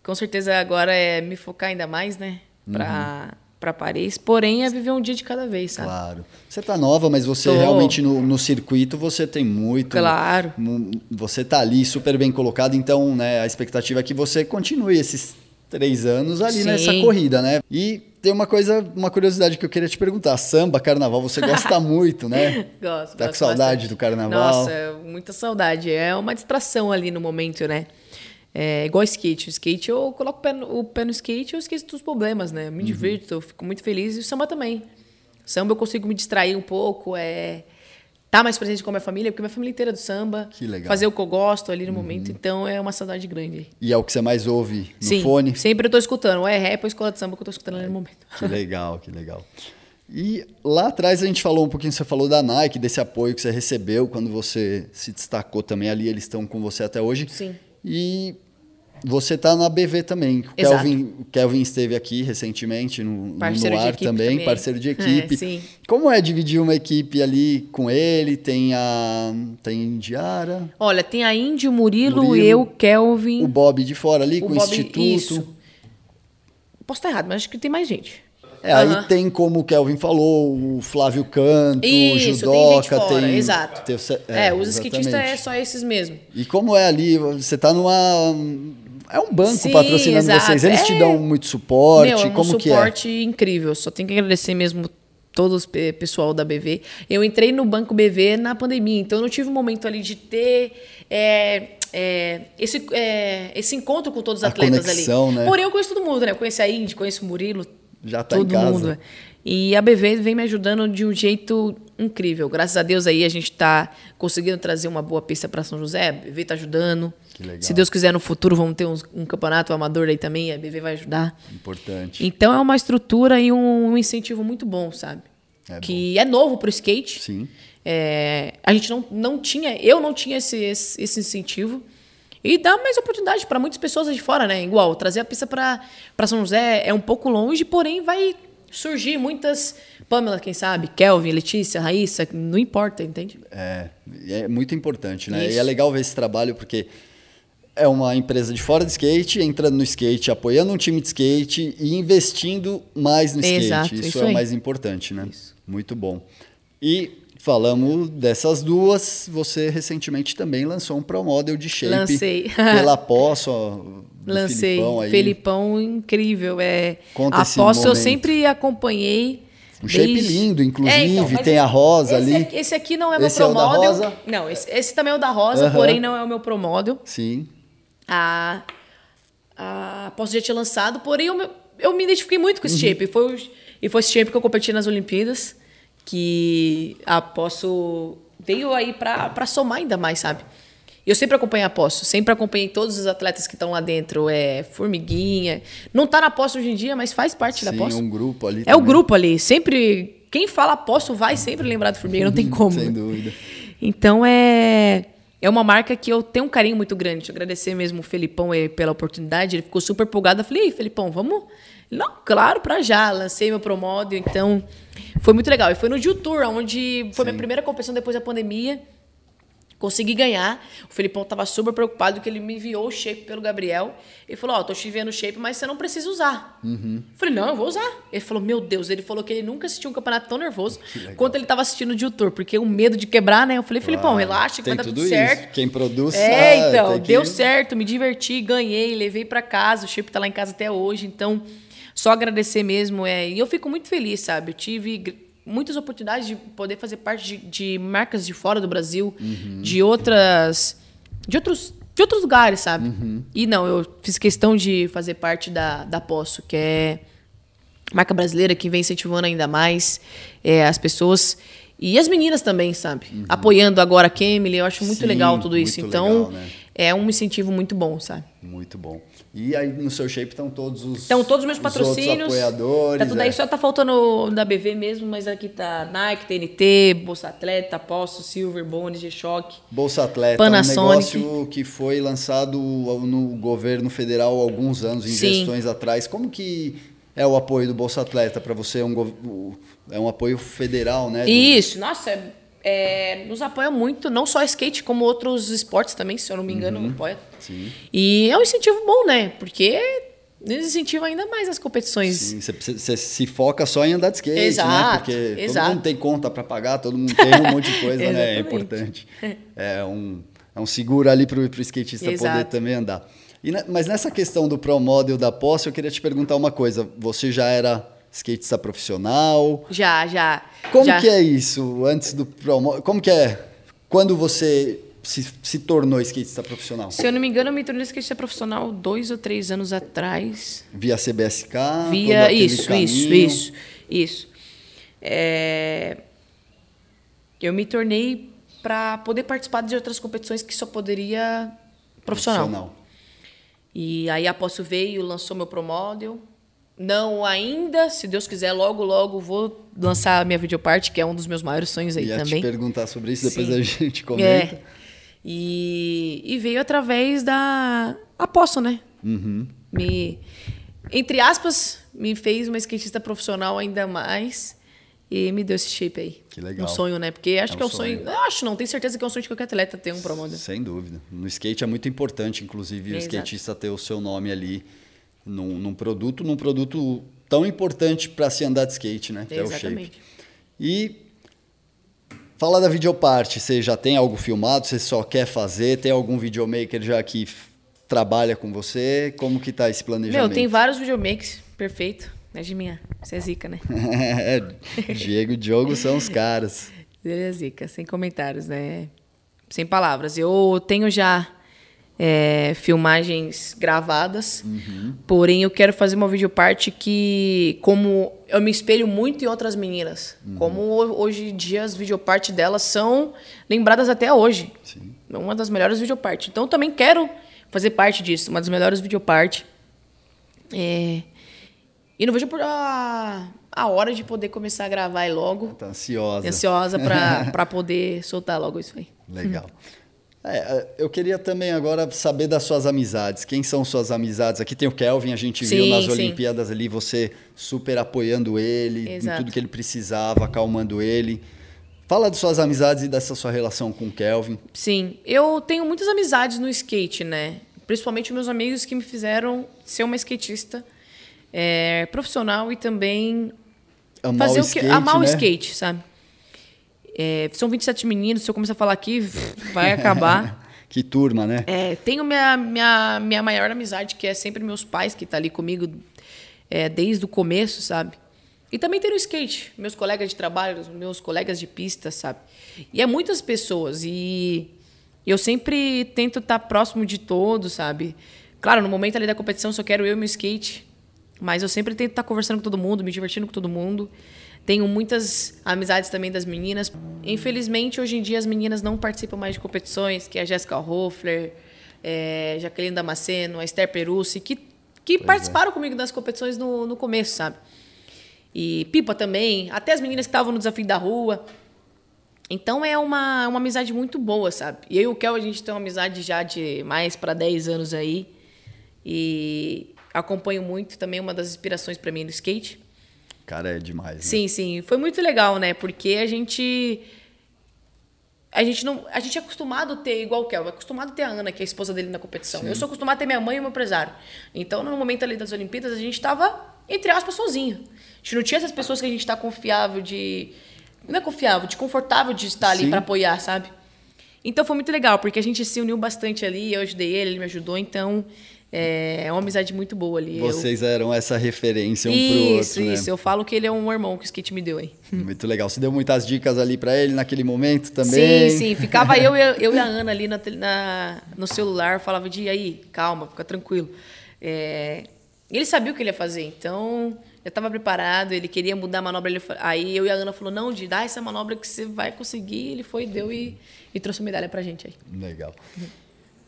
[SPEAKER 2] com certeza agora é me focar ainda mais, né? Pra, pra Paris. Porém, é viver um dia de cada vez, sabe?
[SPEAKER 1] Claro. Você tá nova, mas você
[SPEAKER 2] Tô.
[SPEAKER 1] realmente no, no circuito você tem muito.
[SPEAKER 2] Claro.
[SPEAKER 1] Você tá ali super bem colocado, então, né, a expectativa é que você continue esses três anos ali
[SPEAKER 2] Sim.
[SPEAKER 1] nessa corrida, né? E tem uma coisa, uma curiosidade que eu queria te perguntar. Samba, carnaval, você gosta muito, né?
[SPEAKER 2] Gosto.
[SPEAKER 1] Tá com
[SPEAKER 2] gosto
[SPEAKER 1] saudade
[SPEAKER 2] bastante.
[SPEAKER 1] do carnaval?
[SPEAKER 2] Nossa, muita saudade. É uma distração ali no momento, né? É igual skate. O skate eu coloco o pé no, o pé no skate e eu esqueço dos problemas, né? Eu
[SPEAKER 1] Uhum.
[SPEAKER 2] me divirto, eu fico muito feliz. E o samba também. O samba eu consigo me distrair um pouco, é tá mais presente com a minha família, porque minha família inteira é do samba.
[SPEAKER 1] Que legal. Uhum.
[SPEAKER 2] Fazer o que eu gosto ali no momento. Então é uma saudade grande.
[SPEAKER 1] E é o que você mais ouve no
[SPEAKER 2] Sim,
[SPEAKER 1] fone?
[SPEAKER 2] sempre eu tô escutando. Ou é rap ou escola de samba que eu tô escutando ali no momento.
[SPEAKER 1] Que legal, que legal. E lá atrás a gente falou um pouquinho, você falou da Nike, desse apoio que você recebeu quando você se destacou também ali, eles estão com você até hoje.
[SPEAKER 2] Sim.
[SPEAKER 1] E você está na BV também. O. Kelvin, o Kelvin esteve aqui recentemente no, no
[SPEAKER 2] Parceiro de
[SPEAKER 1] ar também,
[SPEAKER 2] também.
[SPEAKER 1] parceiro de
[SPEAKER 2] É,
[SPEAKER 1] equipe.
[SPEAKER 2] sim.
[SPEAKER 1] Como é dividir uma equipe ali com ele? Tem a tem Indiara,
[SPEAKER 2] Olha, tem a Índio, Murilo,
[SPEAKER 1] Murilo,
[SPEAKER 2] eu, Kelvin.
[SPEAKER 1] o Bob de fora ali
[SPEAKER 2] o
[SPEAKER 1] com o
[SPEAKER 2] Bob-
[SPEAKER 1] Instituto.
[SPEAKER 2] Isso. Posso estar errado, mas acho que tem mais gente.
[SPEAKER 1] É, aí
[SPEAKER 2] Aham.
[SPEAKER 1] tem como o Kelvin falou, o Flávio Canto, o
[SPEAKER 2] Isso,
[SPEAKER 1] Judoca,
[SPEAKER 2] tem fora,
[SPEAKER 1] tem-
[SPEAKER 2] exato.
[SPEAKER 1] tem o Ce-
[SPEAKER 2] É, os skatistas é só esses mesmo.
[SPEAKER 1] E como é ali, você tá numa é um banco
[SPEAKER 2] Sim,
[SPEAKER 1] patrocinando
[SPEAKER 2] exato.
[SPEAKER 1] vocês, eles te
[SPEAKER 2] É.
[SPEAKER 1] dão muito suporte,
[SPEAKER 2] Meu, é um
[SPEAKER 1] como que é?
[SPEAKER 2] suporte incrível. Só tenho que agradecer mesmo todo o pe- pessoal da BV. Eu entrei no banco BV na pandemia, então eu não tive um momento ali de ter é, é, esse, é, esse encontro com todos os
[SPEAKER 1] A
[SPEAKER 2] atletas
[SPEAKER 1] conexão,
[SPEAKER 2] ali.
[SPEAKER 1] né?
[SPEAKER 2] Porém, eu conheço todo mundo, né? Eu conheço a Indy, conheço o Murilo.
[SPEAKER 1] Já tá
[SPEAKER 2] todo
[SPEAKER 1] em casa.
[SPEAKER 2] mundo. E a BV vem me ajudando de um jeito incrível. Graças a Deus aí a gente está conseguindo trazer uma boa pista para São José. A BV está ajudando.
[SPEAKER 1] Que legal.
[SPEAKER 2] Se Deus quiser, no futuro vamos ter uns- um campeonato amador aí também. A BV vai ajudar.
[SPEAKER 1] Importante.
[SPEAKER 2] Então é uma estrutura e um, um incentivo muito bom, sabe?
[SPEAKER 1] É
[SPEAKER 2] que é novo para o skate.
[SPEAKER 1] Sim.
[SPEAKER 2] É, a gente não, não tinha, eu não tinha esse, esse, esse incentivo. E dá mais oportunidade para muitas pessoas de fora, né? Igual, trazer a pista para São José é um pouco longe, porém vai surgir muitas. Pamela, quem sabe? Kelvin, Letícia, Raíssa, não importa, entende?
[SPEAKER 1] É, é muito importante, né?
[SPEAKER 2] Isso.
[SPEAKER 1] E é legal ver esse trabalho porque é uma empresa de fora de skate, entrando no skate, apoiando um time de skate e investindo mais no skate.
[SPEAKER 2] Exato,
[SPEAKER 1] isso,
[SPEAKER 2] isso
[SPEAKER 1] é o mais importante, né? Muito bom. E falamos dessas duas, você recentemente também lançou um Pro Model de shape
[SPEAKER 2] Lancei.
[SPEAKER 1] pela ó, do
[SPEAKER 2] Lancei.
[SPEAKER 1] Filipão aí.
[SPEAKER 2] Felipão, incrível. É,
[SPEAKER 1] Conta
[SPEAKER 2] a Posse eu sempre acompanhei.
[SPEAKER 1] Um shape
[SPEAKER 2] desde-
[SPEAKER 1] lindo, inclusive,
[SPEAKER 2] mas
[SPEAKER 1] tem a rosa
[SPEAKER 2] esse
[SPEAKER 1] ali.
[SPEAKER 2] Aqui, esse aqui não é meu
[SPEAKER 1] Esse é o da rosa?
[SPEAKER 2] Não, esse, esse também é o da rosa, porém não é o meu promodel.
[SPEAKER 1] Sim.
[SPEAKER 2] a, a Posso já tinha lançado, porém eu, me- eu me identifiquei muito com
[SPEAKER 1] Uhum.
[SPEAKER 2] esse shape. E foi, e foi esse shape que eu competi nas Olimpíadas, que a Posso veio aí pra pra somar ainda mais, sabe? Eu sempre acompanhei a Posso, sempre acompanhei todos os atletas que estão lá dentro, é Formiguinha. Não tá na Posso hoje em dia, mas faz parte da
[SPEAKER 1] Sim,
[SPEAKER 2] Posso.
[SPEAKER 1] um grupo ali
[SPEAKER 2] É o
[SPEAKER 1] também.
[SPEAKER 2] grupo ali, sempre quem fala Posso vai sempre lembrar do Formiguinha, não tem como.
[SPEAKER 1] Sem dúvida.
[SPEAKER 2] Então é é uma marca que eu tenho um carinho muito grande. Agradecer mesmo o Felipão eh, pela oportunidade. Ele ficou super empolgado. Eu falei, Ei, Felipão, vamos? Não, claro, pra já. Lancei meu promódio, então foi muito legal. E foi no Gil Tour, onde foi minha primeira competição depois da pandemia. Consegui ganhar. O Felipão tava super preocupado que ele me enviou o shape pelo Gabriel. Ele falou: Ó, tô te enviando o shape, mas você não precisa usar. Eu falei: Não, eu vou usar. Ele falou: Meu Deus, ele falou que ele nunca assistiu um campeonato tão nervoso quanto ele tava assistindo o Tour, porque o medo de quebrar, né? Eu falei: Felipão,
[SPEAKER 1] Claro.
[SPEAKER 2] relaxa, que vai dar tudo
[SPEAKER 1] tudo
[SPEAKER 2] certo.
[SPEAKER 1] isso. Quem produz
[SPEAKER 2] É, então,
[SPEAKER 1] tem que-
[SPEAKER 2] deu certo, me diverti, ganhei, levei pra casa, o shape tá lá em casa até hoje, então só agradecer mesmo, é, e eu fico muito feliz, sabe? Eu tive muitas oportunidades de poder fazer parte de, de marcas de fora do Brasil,
[SPEAKER 1] Uhum.
[SPEAKER 2] de outras de outros de outros lugares, sabe?
[SPEAKER 1] Uhum.
[SPEAKER 2] E não, eu fiz questão de fazer parte da da Poço, que é marca brasileira que vem incentivando ainda mais é, as pessoas e as meninas também, sabe? Apoiando agora a Kemily, eu acho muito
[SPEAKER 1] Uhum. Sim,
[SPEAKER 2] legal tudo isso. Então,
[SPEAKER 1] legal, né?
[SPEAKER 2] é um incentivo muito bom, sabe?
[SPEAKER 1] Muito bom. E aí no seu shape estão todos os
[SPEAKER 2] Então, todos os meus
[SPEAKER 1] os
[SPEAKER 2] patrocínios.
[SPEAKER 1] apoiadores.
[SPEAKER 2] Tá tudo aí,
[SPEAKER 1] é.
[SPEAKER 2] só tá faltando da BV mesmo, mas aqui tá Nike, TNT, Bolsa Atleta, Posso, Silver, Boni, G-Shock.
[SPEAKER 1] Bolsa Atleta,
[SPEAKER 2] Panasonic.
[SPEAKER 1] um negócio que foi lançado no governo federal há alguns anos, em
[SPEAKER 2] Sim.
[SPEAKER 1] gestões atrás. Como que é o apoio do Bolsa Atleta para você? É um, é um apoio federal, né? do-
[SPEAKER 2] Isso, nossa, é- é, nos apoia muito, não só skate, como outros esportes também, se eu não me engano, apoia.
[SPEAKER 1] Uhum. Sim.
[SPEAKER 2] E é um incentivo bom, né? Porque nos incentiva ainda mais as competições.
[SPEAKER 1] Sim, você, se foca só em andar de skate, né?
[SPEAKER 2] Exato,
[SPEAKER 1] Porque todo
[SPEAKER 2] exato.
[SPEAKER 1] mundo tem conta para pagar, todo mundo tem um monte de coisa, né? É importante. É um, é um seguro ali para o skatista poder
[SPEAKER 2] Exato.
[SPEAKER 1] também andar. Mas nessa questão do Pro Model da posse, eu queria te perguntar uma coisa. Você já era skatista profissional?
[SPEAKER 2] Já, já.
[SPEAKER 1] Como
[SPEAKER 2] já.
[SPEAKER 1] que é isso antes do Pro Model? Como que é quando você se, se tornou skatista profissional?
[SPEAKER 2] Se eu não me engano, eu me tornei skatista profissional dois ou três anos atrás.
[SPEAKER 1] Via CBSK?
[SPEAKER 2] Via isso, isso, isso, isso. É, Eu me tornei para poder participar de outras competições que só poderia profissional. E aí a Posso veio, lançou meu Promodel. Não ainda, se Deus quiser, logo, logo vou lançar a minha videoparte, que é um dos meus maiores sonhos aí
[SPEAKER 1] Ia
[SPEAKER 2] também.
[SPEAKER 1] te perguntar sobre isso, depois
[SPEAKER 2] Sim.
[SPEAKER 1] a gente comenta.
[SPEAKER 2] É. E, e veio através da Aposto, né?
[SPEAKER 1] Uhum.
[SPEAKER 2] Me, entre aspas, me fez uma skatista profissional ainda mais e me deu esse shape aí.
[SPEAKER 1] Que legal.
[SPEAKER 2] Um sonho, né? Porque acho
[SPEAKER 1] É
[SPEAKER 2] que é
[SPEAKER 1] um
[SPEAKER 2] sonho.
[SPEAKER 1] sonho.
[SPEAKER 2] Eu acho não, tenho certeza que é um sonho de qualquer atleta ter um promodel.
[SPEAKER 1] Sem dúvida. No skate é muito importante, inclusive, o
[SPEAKER 2] Exato.
[SPEAKER 1] skatista ter o seu nome ali num, num produto, num produto tão importante para se andar de skate, né? Que é o shape.
[SPEAKER 2] Exatamente.
[SPEAKER 1] E fala da videoparte. Você já tem algo filmado? Você só quer fazer? Tem algum videomaker já que trabalha com você? Como que tá esse planejamento?
[SPEAKER 2] Meu, tem vários videomakes, perfeito. É de minha. Você é zica, né?
[SPEAKER 1] Diego e Diogo são os caras.
[SPEAKER 2] Ele é zica, sem comentários, né? Sem palavras. Eu tenho já é, filmagens gravadas.
[SPEAKER 1] Uhum.
[SPEAKER 2] Porém, eu quero fazer uma videoparte que, como eu me espelho muito em outras meninas,
[SPEAKER 1] Uhum.
[SPEAKER 2] como ho- hoje em dia as videopartes delas são lembradas até hoje.
[SPEAKER 1] Sim.
[SPEAKER 2] Uma das melhores videopartes. Então, eu também quero fazer parte disso, uma das melhores videopartes. É, E não vejo a, a hora de poder começar a gravar logo.
[SPEAKER 1] Tá ansiosa.
[SPEAKER 2] Ansiosa para poder soltar logo isso aí.
[SPEAKER 1] Legal. É, é, eu queria também agora saber das suas amizades. Quem são suas amizades? Aqui tem o Kelvin, a gente viu
[SPEAKER 2] Sim,
[SPEAKER 1] nas
[SPEAKER 2] sim.
[SPEAKER 1] Olimpíadas ali você super apoiando ele, em tudo que ele precisava, acalmando ele. Fala de suas amizades e dessa sua relação com o Kelvin.
[SPEAKER 2] Sim, eu tenho muitas amizades no skate, né? Principalmente meus amigos que me fizeram ser uma skatista é, profissional e também
[SPEAKER 1] Amar
[SPEAKER 2] fazer
[SPEAKER 1] o
[SPEAKER 2] o que
[SPEAKER 1] skate,
[SPEAKER 2] amar o
[SPEAKER 1] né?
[SPEAKER 2] skate, sabe? É, são 27 meninos, se eu começar a falar aqui, vai acabar.
[SPEAKER 1] Que turma, né?
[SPEAKER 2] É, tenho minha, minha, minha maior amizade, que é sempre meus pais, que tá ali comigo é, desde o começo, sabe? E também tem o skate, meus colegas de trabalho, meus colegas de pista, sabe? E é muitas pessoas, e eu sempre tento estar próximo de todos, sabe? Claro, no momento ali da competição só quero eu e meu skate, mas eu sempre tento estar conversando com todo mundo, me divertindo com todo mundo. Tenho muitas amizades também das meninas. Infelizmente, hoje em dia, as meninas não participam mais de competições, que é a Jéssica Hoffler, é, Jaqueline Damasceno, a Esther Perussi, que, que participaram comigo das competições no, no começo, sabe? E Pipa também, até as meninas que estavam no Desafio da Rua. Então é uma, uma amizade muito boa, sabe? E eu e o Kel, a gente tem uma amizade já de mais para 10 anos aí. E acompanho muito também uma das inspirações para mim no skate.
[SPEAKER 1] Cara, é demais. né?
[SPEAKER 2] Sim, sim. Foi muito legal, né? Porque a gente. A gente não. A gente é acostumado a ter, igual o Kel, é acostumado a ter a Ana, que é a esposa dele na competição. Eu sou acostumado a ter minha mãe e meu empresário. Então, no momento ali das Olimpíadas, a gente tava, entre aspas, sozinho. A gente não tinha essas pessoas que a gente tá confiável de. Não é confiável, de confortável de estar ali
[SPEAKER 1] Sim.
[SPEAKER 2] para apoiar, sabe? Então foi muito legal, porque a gente se uniu bastante ali, eu ajudei ele, ele me ajudou, então é é uma amizade muito boa ali. Eu-
[SPEAKER 1] Vocês eram essa referência um
[SPEAKER 2] isso,
[SPEAKER 1] pro outro, né?
[SPEAKER 2] isso. Eu falo que ele é um irmão que o skate me deu aí.
[SPEAKER 1] Muito legal. Você deu muitas dicas ali pra ele naquele momento também?
[SPEAKER 2] Sim, sim. Ficava eu, e a- eu e a Ana ali na, na- no celular, falava de aí, calma, fica tranquilo. É, ele sabia o que ele ia fazer, então já estava preparado, ele queria mudar a manobra. Ele, aí eu e a Ana falou, não, de dá essa manobra que você vai conseguir. Ele foi, deu e, e trouxe medalha pra gente aí.
[SPEAKER 1] Legal.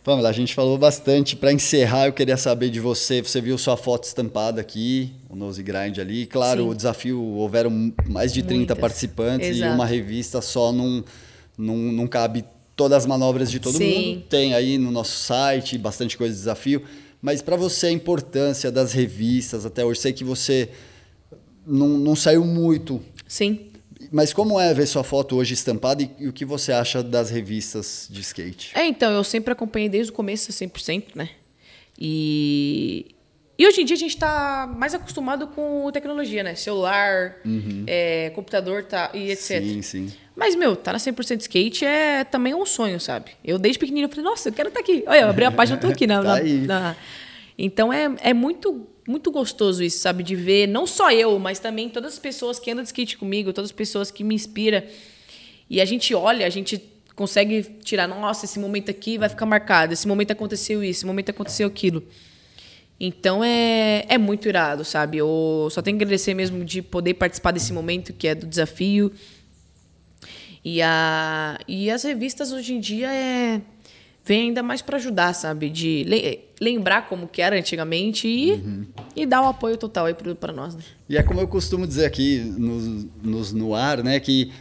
[SPEAKER 1] Pamela, a gente falou bastante. Para encerrar, eu queria saber de você. Você viu sua foto estampada aqui, o Nose Grind ali. Claro,
[SPEAKER 2] Sim.
[SPEAKER 1] o desafio, houveram mais de 30
[SPEAKER 2] Muitas.
[SPEAKER 1] participantes e
[SPEAKER 2] Exato.
[SPEAKER 1] uma revista só não, não, não cabe todas as manobras de todo
[SPEAKER 2] Sim.
[SPEAKER 1] mundo. Tem aí no nosso site bastante coisa de desafio. Mas para você, a importância das revistas até hoje. Sei que você não, não saiu muito
[SPEAKER 2] Sim.
[SPEAKER 1] Mas como é ver sua foto hoje estampada e, e o que você acha das revistas de skate?
[SPEAKER 2] É, então, eu sempre acompanhei desde o começo 100%, né? E, e hoje em dia a gente está mais acostumado com tecnologia, né? Celular, é, computador tá, e etc.
[SPEAKER 1] Sim, sim.
[SPEAKER 2] Mas, meu, tá na 100% skate é também um sonho, sabe? Eu desde pequenininho falei, nossa, eu quero estar aqui. Olha, eu abri a página, eu tô aqui. Na,
[SPEAKER 1] Tá
[SPEAKER 2] na-
[SPEAKER 1] aí.
[SPEAKER 2] na- Então é, é muito, muito gostoso isso, sabe? De ver, não só eu, mas também todas as pessoas que andam de skate comigo, todas as pessoas que me inspiram. E a gente olha, a gente consegue tirar, nossa, esse momento aqui vai ficar marcado, esse momento aconteceu isso, esse momento aconteceu aquilo. Então é, é muito irado, sabe? Eu só tenho que agradecer mesmo de poder participar desse momento que é do desafio. E, a, e as revistas hoje em dia é, vem ainda mais para ajudar, sabe? De le- lembrar como que era antigamente e, e dar o apoio total aí para nós, né?
[SPEAKER 1] E é como eu costumo dizer aqui nos, nos no ar, né, que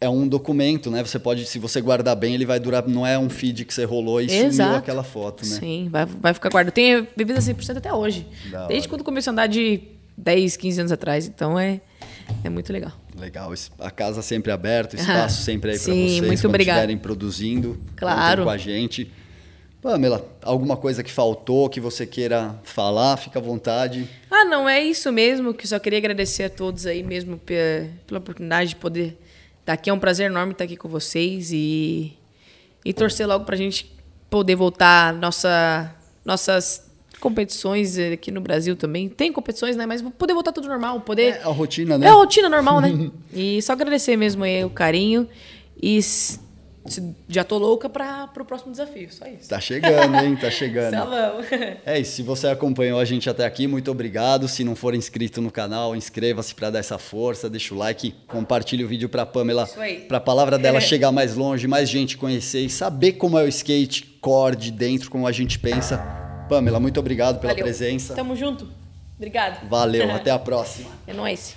[SPEAKER 1] é um documento, né? Você pode, se você guardar bem, ele vai durar. Não é um feed que você rolou e sumiu
[SPEAKER 2] Exato.
[SPEAKER 1] aquela foto, né?
[SPEAKER 2] Sim, vai, vai ficar guardado. Tem bebida 100% até hoje.
[SPEAKER 1] Da
[SPEAKER 2] Desde
[SPEAKER 1] hora.
[SPEAKER 2] quando comecei a andar de 10, 15 anos atrás. Então é, é muito legal.
[SPEAKER 1] Legal. A casa sempre aberta, o espaço sempre aí para vocês
[SPEAKER 2] muito
[SPEAKER 1] quando estiverem produzindo.
[SPEAKER 2] Claro.
[SPEAKER 1] com a gente. Pamela, alguma coisa que faltou que você queira falar, fica à vontade.
[SPEAKER 2] Ah, não, é isso mesmo, que só queria agradecer a todos aí mesmo pe- pela oportunidade de poder estar aqui. É um prazer enorme estar aqui com vocês e, e torcer logo pra gente poder voltar nossa, nossas competições aqui no Brasil também. Tem competições, né? Mas poder voltar tudo normal, poder...
[SPEAKER 1] É a rotina, né?
[SPEAKER 2] É a rotina normal, né? e só agradecer mesmo aí o carinho e, já tô louca para o próximo desafio, só isso.
[SPEAKER 1] Tá chegando, hein? Tá chegando.
[SPEAKER 2] Só vamos.
[SPEAKER 1] É isso. Se você acompanhou a gente até aqui, muito obrigado. Se não for inscrito no canal, inscreva-se para dar essa força, deixa o like, compartilhe o vídeo para Pamela, para a palavra dela chegar mais longe, mais gente conhecer e saber como é o skate core de dentro, como a gente pensa. Pamela, muito obrigado pela
[SPEAKER 2] Valeu.
[SPEAKER 1] presença.
[SPEAKER 2] Tamo junto. Obrigado.
[SPEAKER 1] Valeu, até a próxima.
[SPEAKER 2] É nóis.